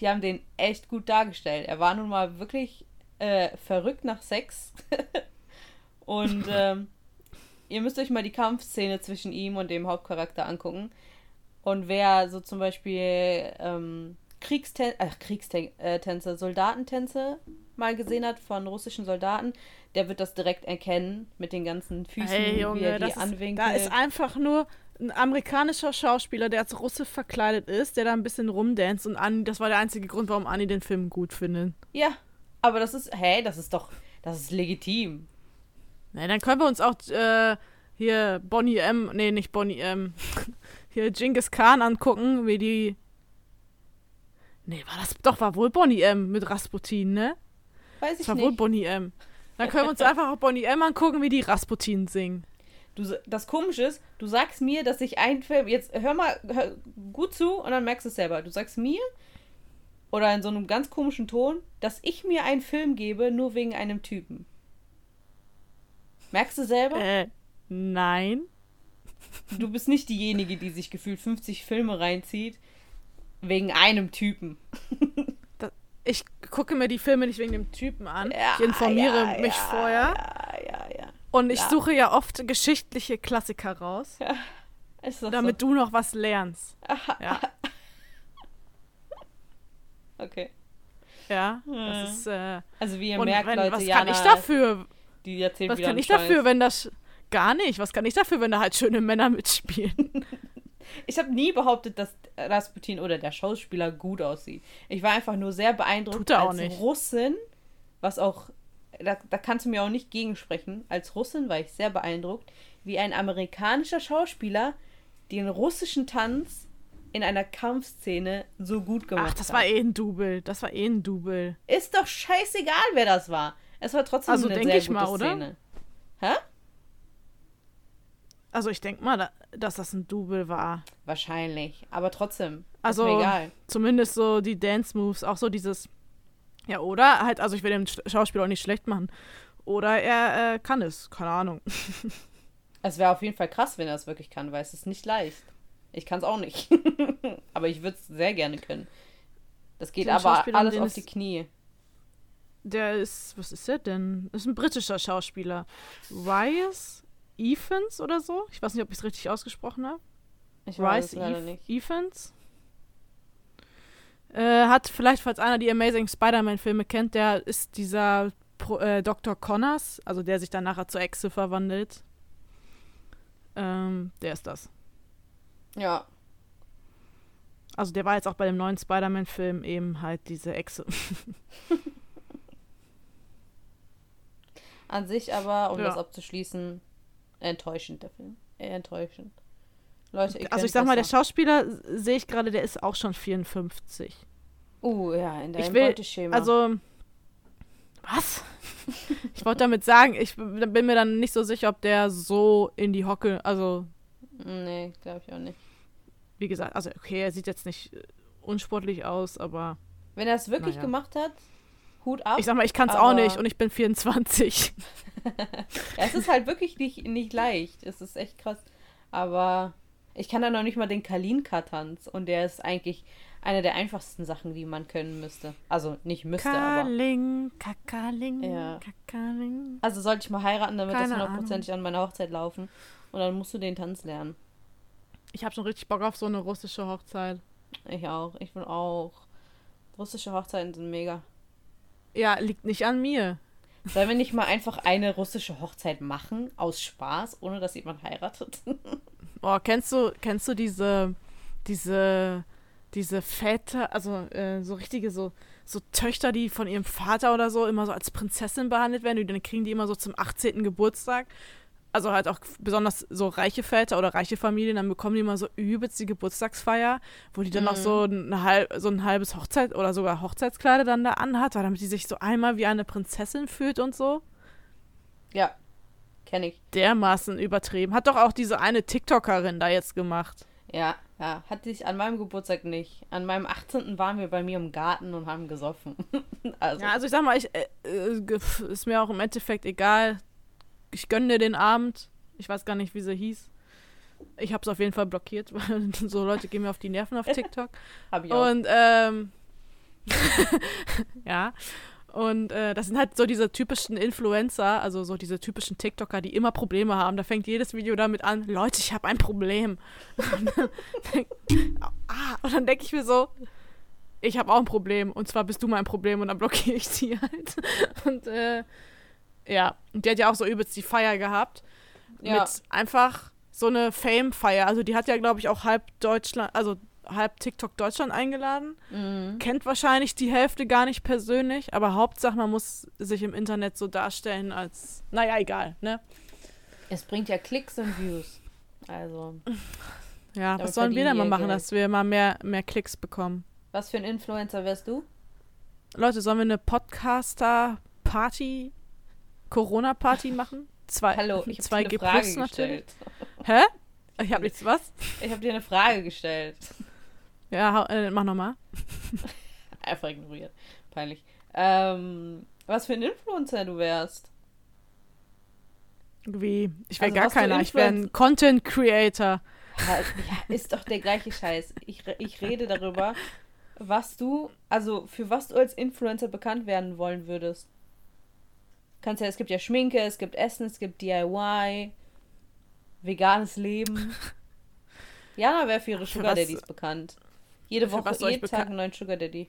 die haben den echt gut dargestellt. Er war nun mal wirklich äh, verrückt nach Sex. und ähm, ihr müsst euch mal die Kampfszene zwischen ihm und dem Hauptcharakter angucken. Und wer so zum Beispiel ähm, Kriegstänze, ach, Kriegstänze, Soldatentänze mal gesehen hat von russischen Soldaten, der wird das direkt erkennen mit den ganzen Füßen, Hey wie er Junge, die das ist, anwinkelt. da ist einfach nur ein amerikanischer Schauspieler, der als Russe verkleidet ist, der da ein bisschen rumdanzt und Anni, das war der einzige Grund, warum Anni den Film gut findet. ja, aber das ist, hey, das ist doch, das ist legitim. Na, dann können wir uns auch äh, hier Bonnie M, nee, nicht Bonnie M, hier Genghis Khan angucken, wie die. Nee, war das doch, war wohl Bonnie M mit Rasputin, ne? Weiß Das ich war wohl nicht. Bonnie M. Dann können wir uns einfach auch Bonnie M angucken, wie die Rasputin singen. Du, das Komische ist, du sagst mir, dass ich einen Film, jetzt hör mal hör gut zu und dann merkst du es selber. Du sagst mir, oder in so einem ganz komischen Ton, dass ich mir einen Film gebe, nur wegen einem Typen. Merkst du selber? Äh, nein. Du bist nicht diejenige, die sich gefühlt 50 Filme reinzieht, wegen einem Typen. Ich gucke mir die Filme nicht wegen dem Typen an. Ja, ich informiere ja, mich ja, vorher. Und ich suche ja oft geschichtliche Klassiker raus, damit du noch was lernst. so. Ja, Okay. ja. Hm. Das ist, äh, Also wie ihr merkt, wenn, Leute, was Jana, kann ich dafür? die erzählt Was kann ich dafür, wenn das gar nicht? Was kann ich dafür, wenn da halt schöne Männer mitspielen? Ich habe nie behauptet, dass Rasputin oder der Schauspieler gut aussieht. Ich war einfach nur sehr beeindruckt als nicht. Russin, was auch, da, da kannst du mir auch nicht gegensprechen. Als Russin war ich sehr beeindruckt, wie ein amerikanischer Schauspieler den russischen Tanz in einer Kampfszene so gut gemacht Ach, das hat. war eh ein Double. Das war eh ein Double. Ist doch scheißegal, wer das war. Es war trotzdem Also eine sehr ich gute mal, oder? Szene. Hä? Also ich denke mal, da, dass das ein Double war. Wahrscheinlich. Aber trotzdem. Also- egal. Zumindest so die Dance-Moves, auch so dieses. Ja, oder halt, also ich will Sch- Schauspieler auch nicht schlecht machen. Oder er äh, kann es, keine Ahnung. Es wäre auf jeden Fall krass, wenn er es wirklich kann, weil es ist nicht leicht. Ich kann es auch nicht. aber ich würde es sehr gerne können. Das geht Den aber alles auf die Knie. Der ist, was ist der denn? Das ist ein britischer Schauspieler. Rice Evans oder so? Ich weiß nicht, ob ich es richtig ausgesprochen habe. Ich weiß Rice. Evans. Äh, hat vielleicht, falls einer die Amazing Spider-Man-Filme kennt, der ist dieser Pro, äh, Dr. Connors, also der sich dann nachher zur Echse verwandelt. Ähm, der ist das. Ja. Also der war jetzt auch bei dem neuen Spider-Man-Film eben halt diese Echse. An sich aber, um Ja. das abzuschließen, enttäuschend der Film. Enttäuschend. Leute, ihr Also ich sag mal, der. Schauspieler s- sehe ich gerade, der ist auch schon 54. Uh, ja, in deinem Ich will- Beuteschema. Also, was? ich wollte damit sagen, ich bin mir dann nicht so sicher, ob der so in die Hocke, also Nee, glaube ich auch nicht. wie gesagt, also okay, er sieht jetzt nicht äh, unsportlich aus, aber Wenn er es wirklich Naja. gemacht hat, Hut ab. ich sag mal, ich kann es auch aber- nicht und ich bin 24. Ja, es ist halt wirklich nicht, nicht leicht. Es ist echt krass. Aber ich kann da noch nicht mal den Kalinka-Tanz. Und der ist eigentlich eine der einfachsten Sachen, die man können müsste. Also nicht müsste, aber. Kaling, Kakaling, Ja. Kakaling. Also sollte ich mal heiraten, damit das Keine hundertprozentig an meiner Hochzeit laufen. Und dann musst du den Tanz lernen. Ich habe schon richtig Bock auf so eine russische Hochzeit. Ich auch. Ich bin auch. Russische Hochzeiten sind mega. Ja, liegt nicht an mir. Sollen wir nicht mal einfach eine russische Hochzeit machen, aus Spaß, ohne dass jemand heiratet? Oh, kennst du, kennst du diese, diese, diese Väter, also äh, so richtige, so, so Töchter, die von ihrem Vater oder so immer so als Prinzessin behandelt werden, die dann kriegen die immer so zum 18. Geburtstag. Also halt auch besonders so reiche Väter oder reiche Familien, dann bekommen die immer so übelst die Geburtstagsfeier, wo die dann noch so ein, halb, so ein halbes Hochzeit oder sogar Hochzeitskleider dann da anhat, damit die sich so einmal wie eine Prinzessin fühlt und so. ja, kenne ich. Dermaßen übertrieben. Hat doch auch diese eine TikTokerin da jetzt gemacht. Ja, Ja, hatte ich an meinem Geburtstag nicht. An meinem 18. waren wir bei mir im Garten und haben gesoffen. also, Ja, also ich sag mal, ich, äh, äh, ist mir auch im Endeffekt egal. Ich gönne dir den Abend. Ich weiß gar nicht, wie sie hieß. Ich habe es auf jeden Fall blockiert, weil so Leute gehen mir auf die Nerven auf TikTok. hab ich auch. Und ähm, ja. Und äh, das sind halt so diese typischen Influencer, also so diese typischen TikToker, die immer Probleme haben. Da fängt jedes Video damit an, Leute, ich habe ein Problem. Und dann, ah, denke ich mir so, ich habe auch ein Problem. Und zwar bist du mein Problem und dann blockiere ich die halt. Und äh, ja, und die hat ja auch so übelst die Feier gehabt. Ja. Mit einfach so eine Fame-Feier. Also die hat ja, glaube ich, auch halb Deutschland, also halb TikTok Deutschland eingeladen. Mhm. Kennt wahrscheinlich die Hälfte gar nicht persönlich, aber Hauptsache, man muss sich im Internet so darstellen als, naja, egal, ne? Es bringt ja Klicks und Views. Also, Ja, was sollen wir denn mal machen, Geld. dass wir mal mehr, mehr Klicks bekommen? was für ein Influencer wärst du? Leute, sollen wir eine Podcaster-Party, Corona-Party machen? Zwei, Hallo, ich habe 2G dir eine Frage natürlich. gestellt. Hä? Ich habe nichts, was? Ich habe dir eine Frage gestellt. Ja, hau- äh, mach nochmal. Einfach ignoriert. Peinlich. Ähm, was für ein Influencer du wärst? Wie? Ich wäre Also gar keiner, ich wäre ein Content Creator. Ja, ist doch der gleiche Scheiß. Ich, ich rede darüber, was du, also für was du als Influencer bekannt werden wollen würdest. Kannst ja, es gibt ja Schminke, es gibt Essen, es gibt DIY, veganes Leben. Jana wäre für ihre Sugar was- Daddies bekannt. Jede Woche, was jeden Tag einen neuen Sugar Daddy.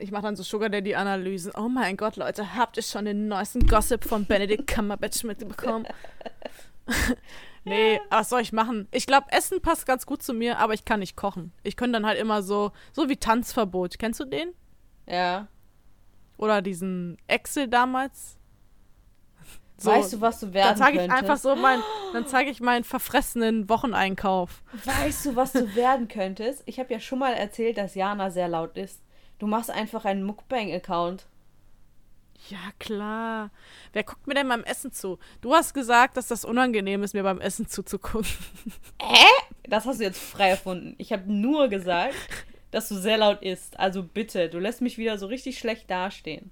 Ich mache dann so Sugar Daddy Analysen. Oh mein Gott, Leute, habt ihr schon den neuesten Gossip von Benedict Cumberbatch mitbekommen? nee, was soll ich machen? Ich glaube, Essen passt ganz gut zu mir, aber ich kann nicht kochen. Ich könnte dann halt immer so, so wie Tanzverbot. Kennst du den? Ja. Oder diesen Excel damals? So, weißt du, was du werden dann zeige ich könntest? einfach so mein, dann zeige ich meinen verfressenen Wocheneinkauf. Weißt du, was du werden könntest? Ich habe ja schon mal erzählt, dass Jana sehr laut ist. Du machst einfach einen Mukbang-Account. Ja, klar. Wer guckt mir denn beim Essen zu? Du hast gesagt, dass das unangenehm ist, mir beim Essen zuzugucken. Das hast du jetzt frei erfunden. Ich habe nur gesagt, dass du sehr laut isst. Also bitte, du lässt mich wieder so richtig schlecht dastehen.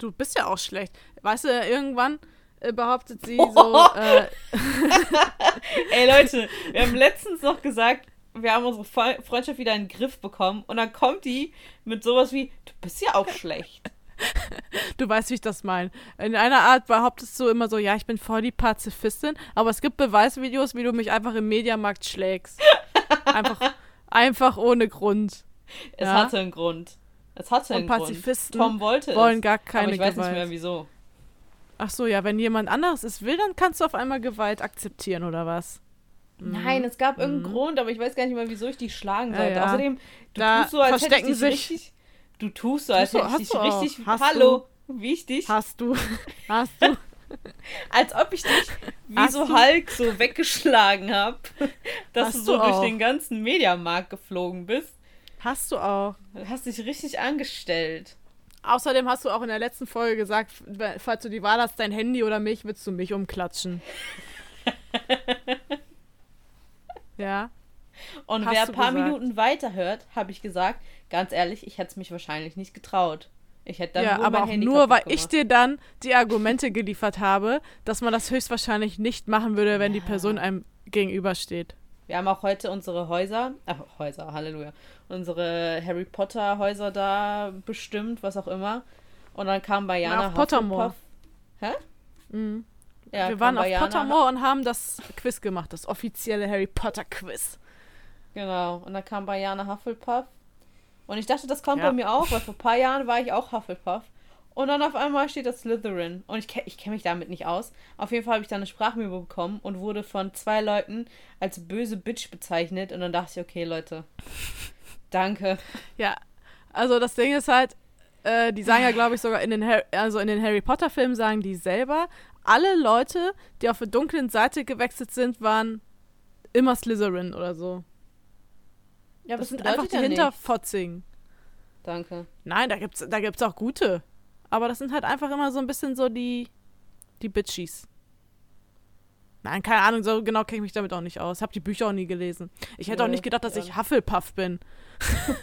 Du bist ja auch schlecht. Weißt du, irgendwann äh, behauptet sie so, äh, Ey Leute, wir haben letztens noch gesagt, wir haben unsere Fre- Freundschaft wieder in den Griff bekommen und dann kommt die mit sowas wie, du bist ja auch schlecht. du weißt, wie ich das meine. In einer Art behauptest du immer so, ja, ich bin voll die Pazifistin, aber es gibt Beweisvideos, wie du mich einfach im Mediamarkt schlägst. Einfach, einfach ohne Grund. Es Ja. hatte einen Grund. Es hatte einen Und Grund. Pazifisten Tom wollte wollen es. gar keine aber ich weiß Gewalt. nicht mehr wieso. Ach so, ja, wenn jemand anderes es will, dann kannst du auf einmal Gewalt akzeptieren oder was? Nein, es gab irgendeinen Grund, aber ich weiß gar nicht mehr, wieso ich die schlagen Ja, sollte. ja. Außerdem, du Da tust so, als hätte ich dich sich- richtig. Du tust so, als Tust du- hätte ich dich du richtig. Hast Hallo, wie ich dich. Hast du, hast du. Als ob ich dich wie Hast so du? Hulk so weggeschlagen habe, dass Hast du so du durch den ganzen Mediamarkt geflogen bist. Hast du auch. Du hast dich richtig angestellt. Außerdem hast du auch in der letzten Folge gesagt, falls du die Wahl hast, dein Handy oder mich, willst du mich umklatschen. ja. Und Hast wer ein paar gesagt. Minuten weiterhört, habe ich gesagt, ganz ehrlich, ich hätte es mich wahrscheinlich nicht getraut. Ich hätte dann ja, wohl aber auch Handy nur, weil kaputt ich gemacht. dir dann die Argumente geliefert habe, dass man das höchstwahrscheinlich nicht machen würde, wenn die Ja. Person einem gegenübersteht. Wir haben auch heute unsere Häuser, ach, Häuser, Halleluja, unsere Harry Potter Häuser da bestimmt, was auch immer. Und dann kam bei Jana auf Pottermore. Hufflepuff- Mhm. Ja, Wir waren auf Jana- Pottermore und haben das Quiz gemacht, das offizielle Harry Potter Quiz. Genau, und dann kam bei Jana Hufflepuff. Und ich dachte, das kommt Ja. bei mir auch, weil vor ein paar Jahren war ich auch Hufflepuff. Und dann auf einmal steht das Slytherin. Und ich, ke- ich kenne mich damit nicht aus. Auf jeden Fall habe ich dann eine Sprachmemo bekommen und wurde von zwei Leuten als böse Bitch bezeichnet. Und dann dachte ich, okay, Leute, danke. Ja, also das Ding ist halt, äh, die sagen ja, glaube ich, sogar in den, Harry, also in den Harry Potter Filmen sagen die selber, alle Leute, die auf der dunklen Seite gewechselt sind, waren immer Slytherin oder so. Ja, Das sind einfach die Hinterfotzing. Danke. Nein, da gibt's, da gibt's auch gute. Aber das sind halt einfach immer so ein bisschen so die, die Bitchies. Nein, keine Ahnung, so genau kenne ich mich damit auch nicht aus. Hab die Bücher auch nie gelesen. Ich hätte auch Nö, nicht gedacht, dass ja. ich Hufflepuff bin.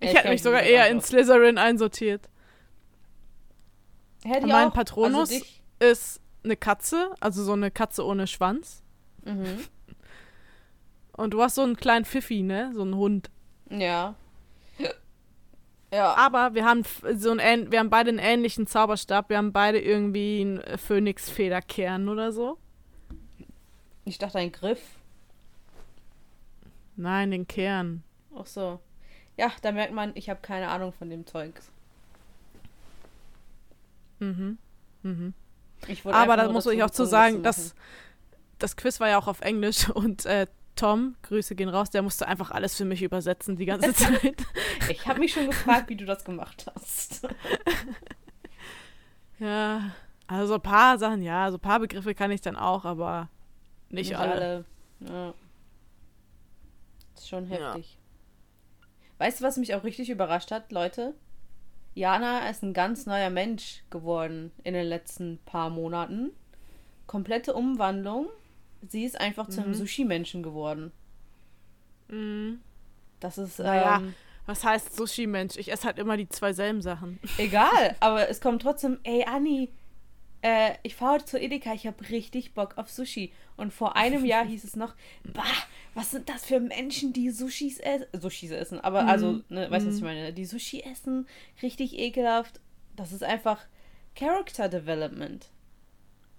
Ich hätte mich sogar eher auch in. Slytherin einsortiert. Hätte ich mein auch. Patronus- Also Ist eine Katze, also so eine Katze ohne Schwanz. mhm. Und du hast so einen kleinen Pfiffi, ne? So einen Hund. Ja. Ja. Aber wir haben so ähn- wir haben beide einen ähnlichen Zauberstab. Wir haben beide irgendwie einen Phönixfederkern oder so. Ich dachte ein Griff. Nein, den Kern. Ach so. Ja, da merkt man, ich habe keine Ahnung von dem Zeug. Mhm. Mhm. Ich wurde Aber da muss ich auch zu sagen, das dass das Quiz war ja auch auf Englisch und äh, Tom, Grüße gehen raus, der musste einfach alles für mich übersetzen die ganze Zeit. Ich habe mich schon gefragt, wie du das gemacht hast. ja, also so ein paar Sachen, ja, so ein paar Begriffe kann ich dann auch, aber nicht, alle. Ja. Ist schon Ja. heftig. Weißt du, was mich auch richtig überrascht hat, Leute? Jana ist ein ganz neuer Mensch geworden in den letzten paar Monaten. Komplette Umwandlung. Sie ist einfach zu einem Mhm. Sushi-Menschen geworden. Mhm. Das ist Naja. ähm, Was heißt Sushi-Mensch? Ich esse halt immer die zwei selben Sachen. egal, aber es kommt trotzdem, ey Anni, äh, ich fahre heute zur Edeka, ich habe richtig Bock auf Sushi. Und vor einem Jahr hieß es noch, bah, was sind das für Menschen, die Sushis essen? Sushis essen, aber Mhm. also, ne, weißt du, was ich Mhm. meine? Die Sushi essen, richtig ekelhaft. Das ist einfach Character Development.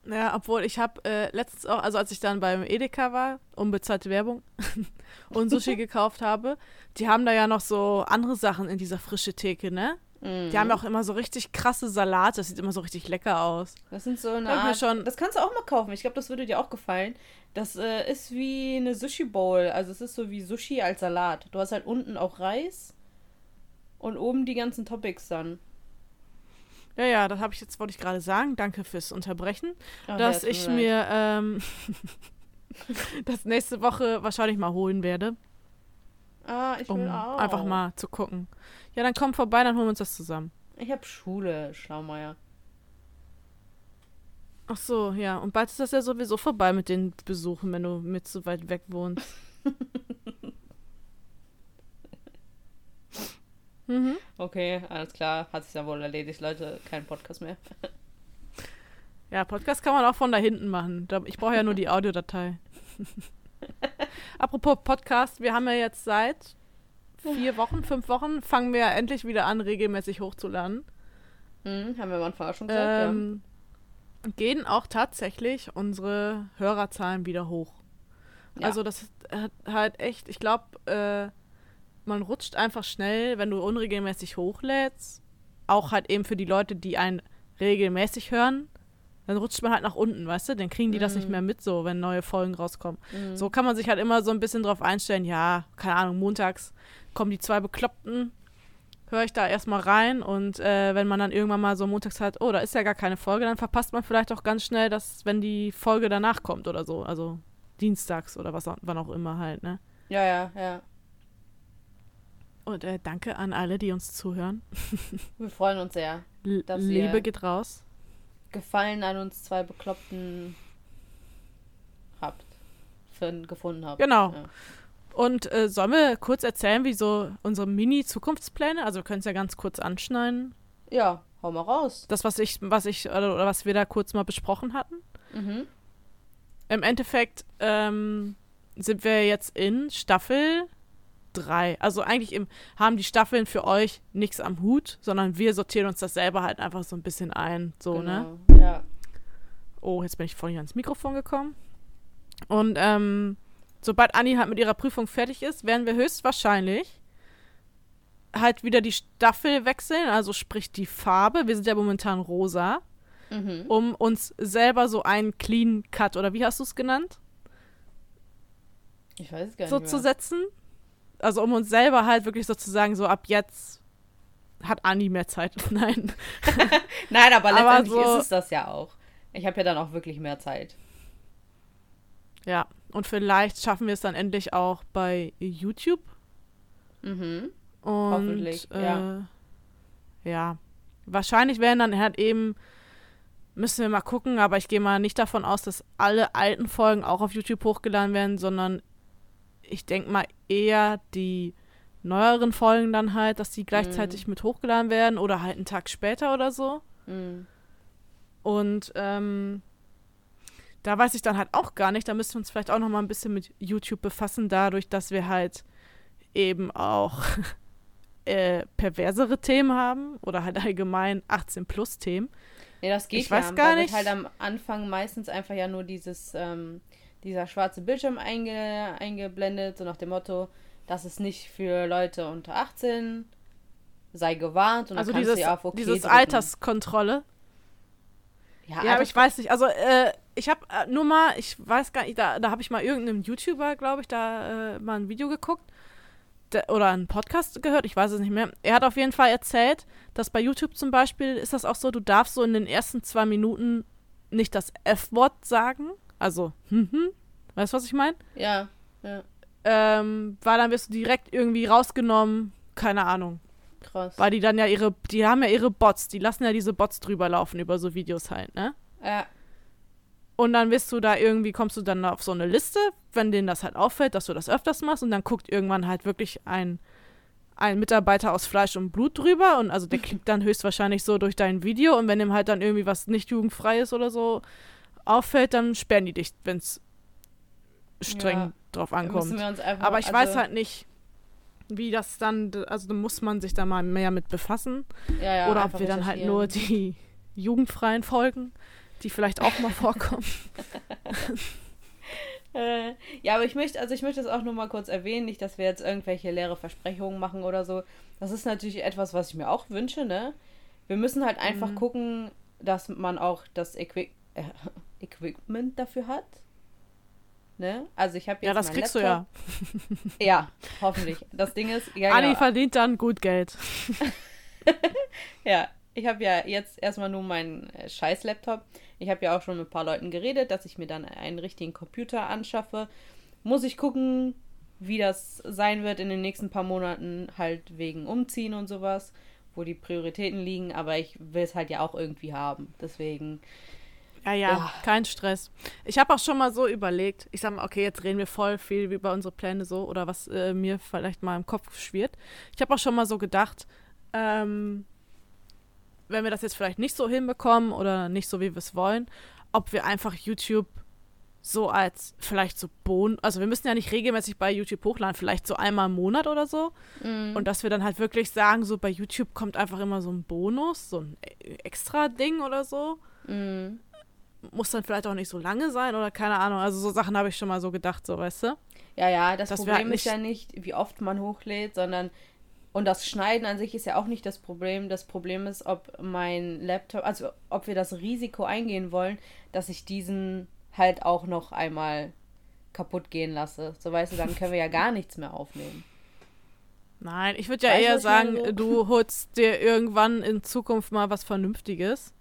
Ja, obwohl ich habe äh, letztens auch, also als ich dann beim Edeka war, unbezahlte Werbung, und Sushi gekauft habe, die haben da ja noch so andere Sachen in dieser frische Theke, ne? Mhm. Die haben auch immer so richtig krasse Salate, das sieht immer so richtig lecker aus. Das sind so eine Art, schon- Das kannst du auch mal kaufen. Ich glaube, das würde dir auch gefallen. Das äh, ist wie eine Sushi Bowl. Also es ist so wie Sushi als Salat. Du hast halt unten auch Reis und oben die ganzen Topics dann. Ja, ja, das habe ich jetzt, wollte ich gerade sagen. Danke fürs Unterbrechen. Ach, dass ich leid. mir ähm, das nächste Woche wahrscheinlich mal holen werde, Ah, ich um will auch. einfach mal zu gucken. Ja, dann komm vorbei, dann holen wir uns das zusammen. Ich habe Schule, Schlaumeier. Ach so, ja. Und bald ist das ja sowieso vorbei mit den Besuchen, wenn du mit so weit weg wohnst. mhm. Okay, alles klar. Hat sich ja wohl erledigt, Leute. Kein Podcast mehr. Ja, Podcast kann man auch von da hinten machen. Ich brauche ja nur die Audiodatei. Apropos Podcast, wir haben ja jetzt seit vier Wochen, fünf Wochen, fangen wir ja endlich wieder an, regelmäßig hochzuladen. Hm, haben wir am Anfang auch schon gesagt, Ähm, Gehen auch tatsächlich unsere Hörerzahlen wieder hoch. Ja. Also das äh, halt echt, ich glaube, äh, man rutscht einfach schnell, wenn du unregelmäßig hochlädst, auch halt eben für die Leute, die einen regelmäßig hören, dann rutscht man halt nach unten, weißt du? Dann kriegen die das nicht Mhm. mehr mit, so, wenn neue Folgen rauskommen. Mhm. So kann man sich halt immer so ein bisschen drauf einstellen, ja, keine Ahnung, montags kommen die zwei Bekloppten, höre ich da erstmal rein und äh, wenn man dann irgendwann mal so montags hat, oh, da ist ja gar keine Folge, dann verpasst man vielleicht auch ganz schnell, dass, wenn die Folge danach kommt oder so, also dienstags oder was auch, wann auch immer halt, ne? Ja, ja, ja. Und äh, danke an alle, die uns zuhören. Wir freuen uns sehr. Dass ihr- Liebe geht raus. Gefallen an uns zwei Bekloppten habt. Gefunden habt. Genau. Ja. Und äh, sollen wir kurz erzählen, wie so unsere Mini-Zukunftspläne, also wir können es ja ganz kurz anschneiden, ja, hau mal raus. das, was ich, was ich, oder, oder was wir da kurz mal besprochen hatten. Mhm. Im Endeffekt ähm, sind wir jetzt in Staffel 3. Also eigentlich im, haben die Staffeln für euch nichts am Hut, sondern wir sortieren uns das selber halt einfach so ein bisschen ein. So, ne? genau. Ja. Oh, jetzt bin ich vorhin ans Mikrofon gekommen. Und ähm, sobald Anni halt mit ihrer Prüfung fertig ist, werden wir höchstwahrscheinlich halt wieder die Staffel wechseln, also sprich die Farbe. Wir sind ja momentan rosa, Mhm. um uns selber so einen Clean Cut oder wie hast du es genannt? Ich weiß es gar so nicht zu mehr. setzen. Also um uns selber halt wirklich sozusagen so ab jetzt hat Anni mehr Zeit. Nein. Nein, aber Aber letztendlich so- ist es das ja auch. Ich habe ja dann auch wirklich mehr Zeit. Ja. Und vielleicht schaffen wir es dann endlich auch bei YouTube. Mhm. Und, Hoffentlich, äh, ja. Ja. Wahrscheinlich werden dann halt eben Müssen wir mal gucken, aber ich gehe mal nicht davon aus, dass alle alten Folgen auch auf YouTube hochgeladen werden, sondern ich denke mal eher die neueren Folgen dann halt, dass die gleichzeitig mm. mit hochgeladen werden oder halt einen Tag später oder so. Mm. Und ähm, da weiß ich dann halt auch gar nicht. Da müssen wir uns vielleicht auch noch mal ein bisschen mit YouTube befassen, dadurch, dass wir halt eben auch äh, perversere Themen haben oder halt allgemein 18 plus Themen. Nee, das geht ich ja. Weiß gar nicht. halt am Anfang meistens einfach ja nur dieses, ähm, dieser schwarze Bildschirm einge eingeblendet, so nach dem Motto, das ist nicht für Leute unter 18, sei gewarnt und also dann dieses, du auf OK dieses drücken. Alterskontrolle. Ja, ja aber ich weiß nicht. Also, äh, ich habe äh, nur mal, ich weiß gar nicht, da, da habe ich mal irgendeinem YouTuber, glaube ich, da äh, mal ein Video geguckt der, oder einen Podcast gehört, ich weiß es nicht mehr. Er hat auf jeden Fall erzählt, dass bei YouTube zum Beispiel ist das auch so, du darfst so in den ersten zwei Minuten nicht das F-Wort sagen. Also, hm, hm. Weißt du, was ich meine? Ja, ja. Ähm, weil dann wirst du direkt irgendwie rausgenommen. Keine Ahnung. Krass. Weil die dann ja ihre, die haben ja ihre Bots, die lassen ja diese Bots drüber laufen über so Videos halt, ne? Ja. Und dann bist du da irgendwie, kommst du dann auf so eine Liste, wenn denen das halt auffällt, dass du das öfters machst und dann guckt irgendwann halt wirklich ein, ein Mitarbeiter aus Fleisch und Blut drüber und also der klickt dann höchstwahrscheinlich so durch dein Video und wenn ihm halt dann irgendwie was nicht jugendfrei ist oder so auffällt, dann sperren die dich, wenn es streng ja. drauf ankommt. Aber ich also weiß halt nicht, wie das dann, also da muss man sich da mal mehr mit befassen. Ja, ja, oder ob wir dann halt nur die jugendfreien Folgen die vielleicht auch mal vorkommen. äh, ja, aber ich möchte, also ich möchte es auch nur mal kurz erwähnen, nicht, dass wir jetzt irgendwelche leere Versprechungen machen oder so. Das ist natürlich etwas, was ich mir auch wünsche, ne? Wir müssen halt einfach mhm. gucken, dass man auch das Equi äh, Equipment dafür hat. Ne? Also ich habe jetzt Ja, das kriegst Laptop. du ja. ja, hoffentlich. Das Ding ist, ja, Anni genau. verdient dann gut Geld. ja, ich habe ja jetzt erstmal nur meinen äh, Scheiß-Laptop. Ich habe ja auch schon mit ein paar Leuten geredet, dass ich mir dann einen richtigen Computer anschaffe. Muss ich gucken, wie das sein wird in den nächsten paar Monaten, halt wegen Umziehen und sowas, wo die Prioritäten liegen. Aber ich will es halt ja auch irgendwie haben. Deswegen. Ja, ja, ja. kein Stress. Ich habe auch schon mal so überlegt, ich sag mal, okay, jetzt reden wir voll viel über unsere Pläne so oder was äh, mir vielleicht mal im Kopf schwirrt. Ich habe auch schon mal so gedacht, ähm, wenn wir das jetzt vielleicht nicht so hinbekommen oder nicht so, wie wir es wollen, ob wir einfach YouTube so als vielleicht so Bon, also wir müssen ja nicht regelmäßig bei YouTube hochladen, vielleicht so einmal im Monat oder so. Mm. Und dass wir dann halt wirklich sagen, so bei YouTube kommt einfach immer so ein Bonus, so ein e-, extra Ding oder so. Mm. Muss dann vielleicht auch nicht so lange sein oder keine Ahnung. Also so Sachen habe ich schon mal so gedacht, so weißt du? Ja, ja, das Dass Problem halt ist ja nicht, wie oft man hochlädt, sondern und das Schneiden an sich ist ja auch nicht das Problem. Das Problem ist, ob mein Laptop, also ob wir das Risiko eingehen wollen, dass ich diesen halt auch noch einmal kaputt gehen lasse. So weißt du, dann können wir ja gar nichts mehr aufnehmen. Nein, ich würde ja weißt eher sagen, so? du holst dir irgendwann in Zukunft mal was Vernünftiges.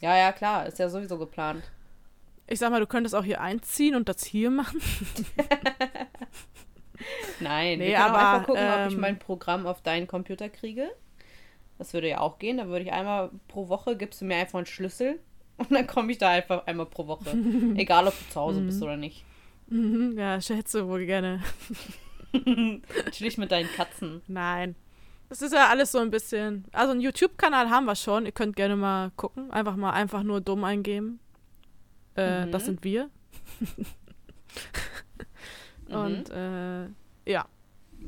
Ja, ja, klar, ist ja sowieso geplant. Ich sag mal, du könntest auch hier einziehen und das hier machen. Nein, nee, wir können aber, auch einfach gucken, ähm, ob ich ähm, mein Programm auf deinen Computer kriege. Das würde ja auch gehen. Da würde ich einmal pro Woche, gibst du mir einfach einen Schlüssel und dann komme ich da einfach einmal pro Woche. Egal, ob du zu Hause bist mhm. oder nicht. Ja, schätze wohl gerne. Natürlich mit deinen Katzen. Nein. Das ist ja alles so ein bisschen. Also einen YouTube-Kanal haben wir schon. Ihr könnt gerne mal gucken. Einfach mal einfach nur dumm eingeben. Äh, mhm. Das sind wir. Mhm. Und äh, ja,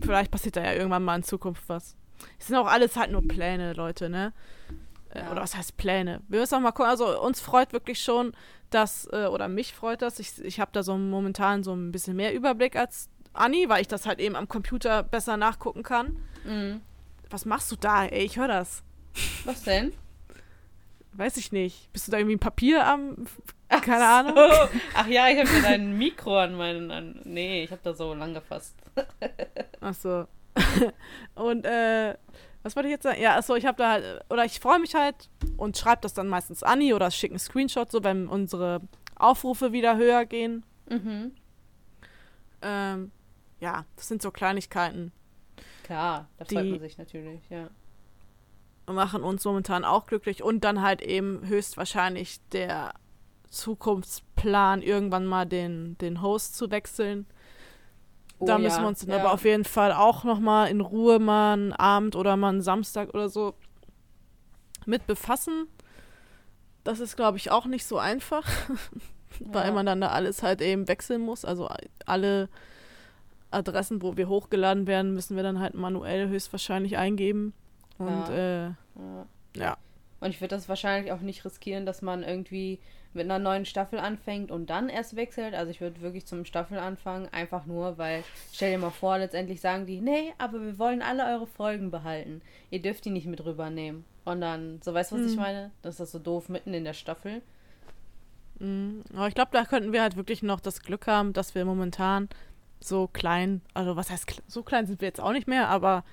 vielleicht passiert da ja irgendwann mal in Zukunft was. Es sind auch alles halt nur Pläne, Leute, ne? Äh, ja. Oder was heißt Pläne? Wir müssen auch mal gucken. Also uns freut wirklich schon, dass, äh, oder mich freut das. Ich, ich habe da so momentan so ein bisschen mehr Überblick als Anni, weil ich das halt eben am Computer besser nachgucken kann. Mhm. Was machst du da, ey? Ich höre das. Was denn? Weiß ich nicht. Bist du da irgendwie ein Papier am. Keine Ach Ahnung. So. Ach ja, ich habe mir dein Mikro an meinen. An, nee, ich habe da so lang gefasst. Ach so. Und, äh. Was wollte ich jetzt sagen? Ja, achso, ich habe da halt. Oder ich freue mich halt und schreibe das dann meistens Anni oder schicke einen Screenshot, so wenn unsere Aufrufe wieder höher gehen. Mhm. Ähm, ja, das sind so Kleinigkeiten. Klar, da freut man sich natürlich, ja. machen uns momentan auch glücklich und dann halt eben höchstwahrscheinlich der Zukunftsplan, irgendwann mal den, den Host zu wechseln. Oh, da müssen ja, wir uns dann ja. aber auf jeden Fall auch noch mal in Ruhe mal einen Abend oder mal einen Samstag oder so mit befassen. Das ist, glaube ich, auch nicht so einfach, weil Ja. man dann da alles halt eben wechseln muss. Also alle Adressen, wo wir hochgeladen werden, müssen wir dann halt manuell höchstwahrscheinlich eingeben. Und Ja. äh, Ja. ja. Und ich würde das wahrscheinlich auch nicht riskieren, dass man irgendwie mit einer neuen Staffel anfängt und dann erst wechselt. Also ich würde wirklich zum Staffelanfang einfach nur, weil stell dir mal vor, letztendlich sagen die, nee, aber wir wollen alle eure Folgen behalten. Ihr dürft die nicht mit rübernehmen. Und dann, so weißt du, was ich Hm. meine? Das ist das so doof mitten in der Staffel. Mhm. Aber ich glaube, da könnten wir halt wirklich noch das Glück haben, dass wir momentan so klein, also was heißt, so klein sind wir jetzt auch nicht mehr, aber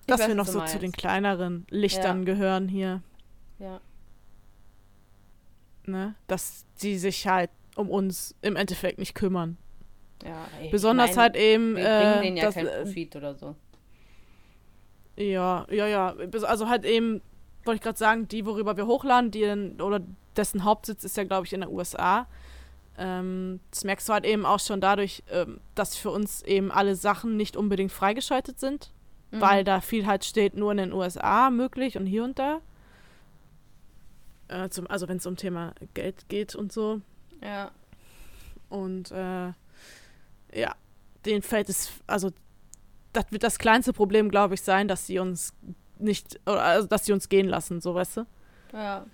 Ich dass weiß, wir noch so zu den meinst. kleineren Lichtern Ja. gehören hier, Ja. ne? Dass die sich halt um uns im Endeffekt nicht kümmern. ja ey, Besonders meine, halt eben, Wir bringen äh, denen ja dass, keinen äh, Profit oder so. Ja, ja, ja. Also halt eben, wollte ich gerade sagen, die, worüber wir hochladen, die oder dessen Hauptsitz ist ja, glaube ich, in der USA. Ähm, das merkst du halt eben auch schon dadurch, ähm, dass für uns eben alle Sachen nicht unbedingt freigeschaltet sind, Mhm. weil da viel halt steht, nur in den USA möglich und hier und da. Äh, zum, also wenn es um Thema Geld geht und so. Ja. Und äh, ja, denen fällt es, also das wird das kleinste Problem, glaube ich, sein, dass sie uns nicht, oder also, dass sie uns gehen lassen, so weißt du. Ja.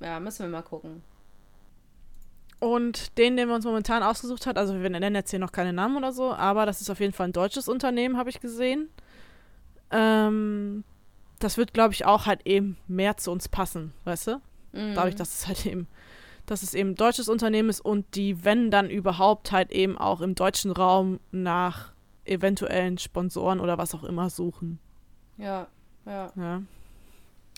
Ja, müssen wir mal gucken. Und den, den wir uns momentan ausgesucht hat, also wir nennen jetzt hier noch keine Namen oder so, aber das ist auf jeden Fall ein deutsches Unternehmen, habe ich gesehen. Ähm, das wird, glaube ich, auch halt eben mehr zu uns passen, weißt du? Mhm. Dadurch, dass es halt eben, dass es eben ein deutsches Unternehmen ist und die, wenn dann überhaupt, halt eben auch im deutschen Raum nach eventuellen Sponsoren oder was auch immer suchen. Ja, ja. Ja.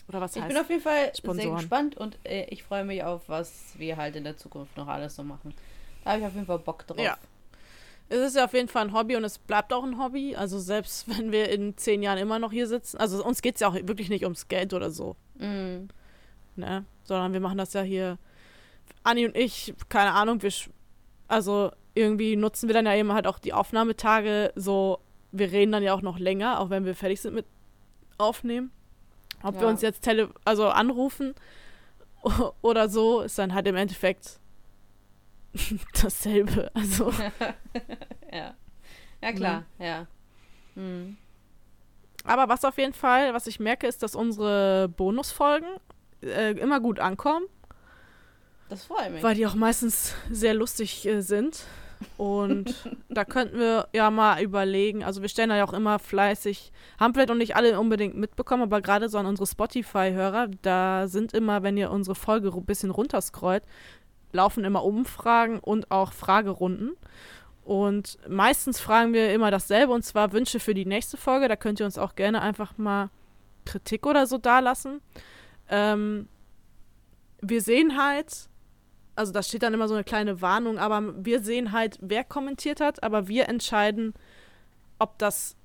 Oder was Ich heißt bin auf jeden Fall sehr Sponsoren. gespannt und äh, ich freue mich auf, was wir halt in der Zukunft noch alles so machen. Da habe ich auf jeden Fall Bock drauf. Ja. Es ist ja auf jeden Fall ein Hobby und es bleibt auch ein Hobby. Also selbst wenn wir in zehn Jahren immer noch hier sitzen. Also uns geht es ja auch wirklich nicht ums Geld oder so. Mhm. Ne? Sondern wir machen das ja hier. Anni und ich, keine Ahnung, wir sch- also irgendwie nutzen wir dann ja eben halt auch die Aufnahmetage so, wir reden dann ja auch noch länger, auch wenn wir fertig sind mit Aufnehmen. Ob wir Ja. uns jetzt tele also anrufen oder so, ist dann halt im Endeffekt dasselbe. Also ja. Ja, klar, ja. Mhm. Aber was auf jeden Fall, was ich merke, ist, dass unsere Bonusfolgen äh, immer gut ankommen, Das freut mich. weil die auch meistens sehr lustig äh, sind. Und da könnten wir ja mal überlegen, also wir stellen da ja auch immer fleißig, haben vielleicht auch nicht alle unbedingt mitbekommen, aber gerade so an unsere Spotify-Hörer, da sind immer, wenn ihr unsere Folge ein bisschen runterscrollt, laufen immer Umfragen und auch Fragerunden. Und meistens fragen wir immer dasselbe, und zwar Wünsche für die nächste Folge. Da könnt ihr uns auch gerne einfach mal Kritik oder so dalassen. Ähm, wir sehen halt, also da steht dann immer so eine kleine Warnung, aber wir sehen halt, wer kommentiert hat, aber wir entscheiden, ob das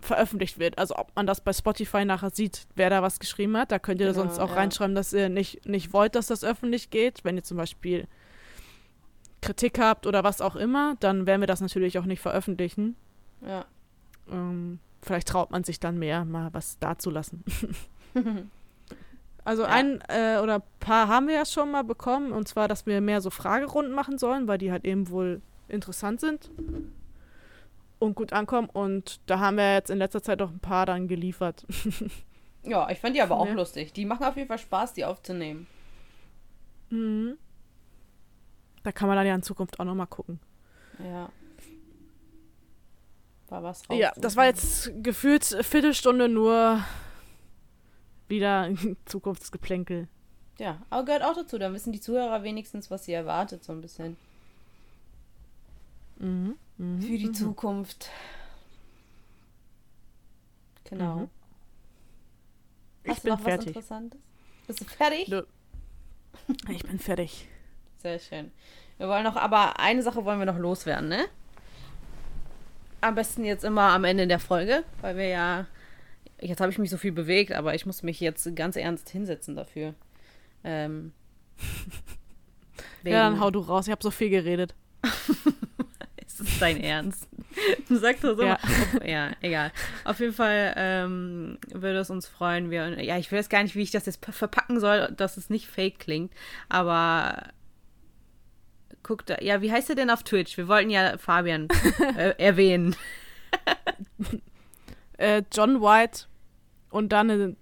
veröffentlicht wird. Also ob man das bei Spotify nachher sieht, wer da was geschrieben hat. Da könnt ihr Genau, sonst auch ja. reinschreiben, dass ihr nicht, nicht wollt, dass das öffentlich geht. Wenn ihr zum Beispiel Kritik habt oder was auch immer, dann werden wir das natürlich auch nicht veröffentlichen. Ja. Ähm, vielleicht traut man sich dann mehr, mal was dazulassen. Also Ja. ein äh, oder ein paar haben wir ja schon mal bekommen, und zwar, dass wir mehr so Fragerunden machen sollen, weil die halt eben wohl interessant sind und gut ankommen. Und da haben wir jetzt in letzter Zeit auch ein paar dann geliefert. ja, ich fand die aber auch Ja. lustig. Die machen auf jeden Fall Spaß, die aufzunehmen. Mhm. Da kann man dann ja in Zukunft auch noch mal gucken. Ja. War was Ja, rauszusuchen. das war jetzt gefühlt eine Viertelstunde nur wieder Zukunftsgeplänkel. Ja, aber gehört auch dazu. Dann wissen die Zuhörer wenigstens, was sie erwartet, so ein bisschen. Mhm. Mhm. Für die mhm. Zukunft. Genau. Mhm. Ich bin fertig. Interessantes? Bist du fertig? Nö. Ich bin fertig. Sehr schön. Wir wollen noch, aber eine Sache wollen wir noch loswerden, ne? Am besten jetzt immer am Ende der Folge, weil wir ja jetzt habe ich mich so viel bewegt, aber ich muss mich jetzt ganz ernst hinsetzen dafür. Ähm, ja, dann hau du raus. Ich habe so viel geredet. ist das dein Ernst? Du sagst das so. Ja. ja, egal. Auf jeden Fall ähm, würde es uns freuen. Wir, ja, ich weiß gar nicht, wie ich das jetzt verpacken soll, dass es nicht fake klingt. Aber guckt da. Ja, wie heißt er denn auf Twitch? Wir wollten ja Fabian äh, erwähnen. äh, John White und dann eine.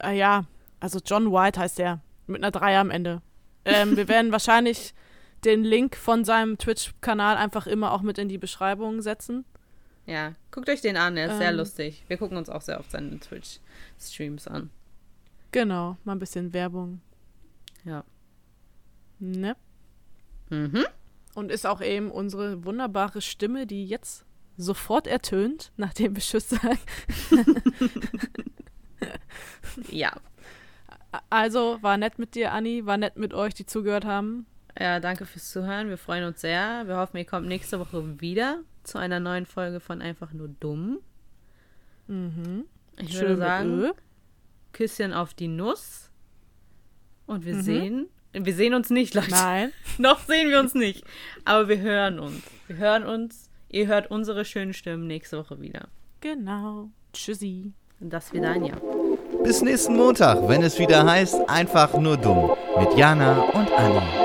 Äh, ja, also John White heißt er. Mit einer 3 am Ende. Ähm, wir werden wahrscheinlich den Link von seinem Twitch-Kanal einfach immer auch mit in die Beschreibung setzen. Ja, guckt euch den an, er ist ähm, sehr lustig. Wir gucken uns auch sehr oft seine Twitch-Streams an. Genau, mal ein bisschen Werbung. Ja. Ne? Mhm. Und ist auch eben unsere wunderbare Stimme, die jetzt sofort ertönt, nachdem wir Tschüss sagen. ja. Also, war nett mit dir, Anni, war nett mit euch, die zugehört haben. Ja, danke fürs Zuhören. Wir freuen uns sehr. Wir hoffen, ihr kommt nächste Woche wieder zu einer neuen Folge von Einfach nur dumm. Mhm. Ich Schön würde sagen, Küsschen auf die Nuss. Und wir mhm. sehen. Wir sehen uns nicht, Leute. Nein. Noch sehen wir uns nicht. Aber wir hören uns. Wir hören uns. Ihr hört unsere schönen Stimmen nächste Woche wieder. Genau. Tschüssi. Und das wieder ein Jahr. Bis nächsten Montag, wenn es wieder heißt, einfach nur dumm. Mit Jana und Anni.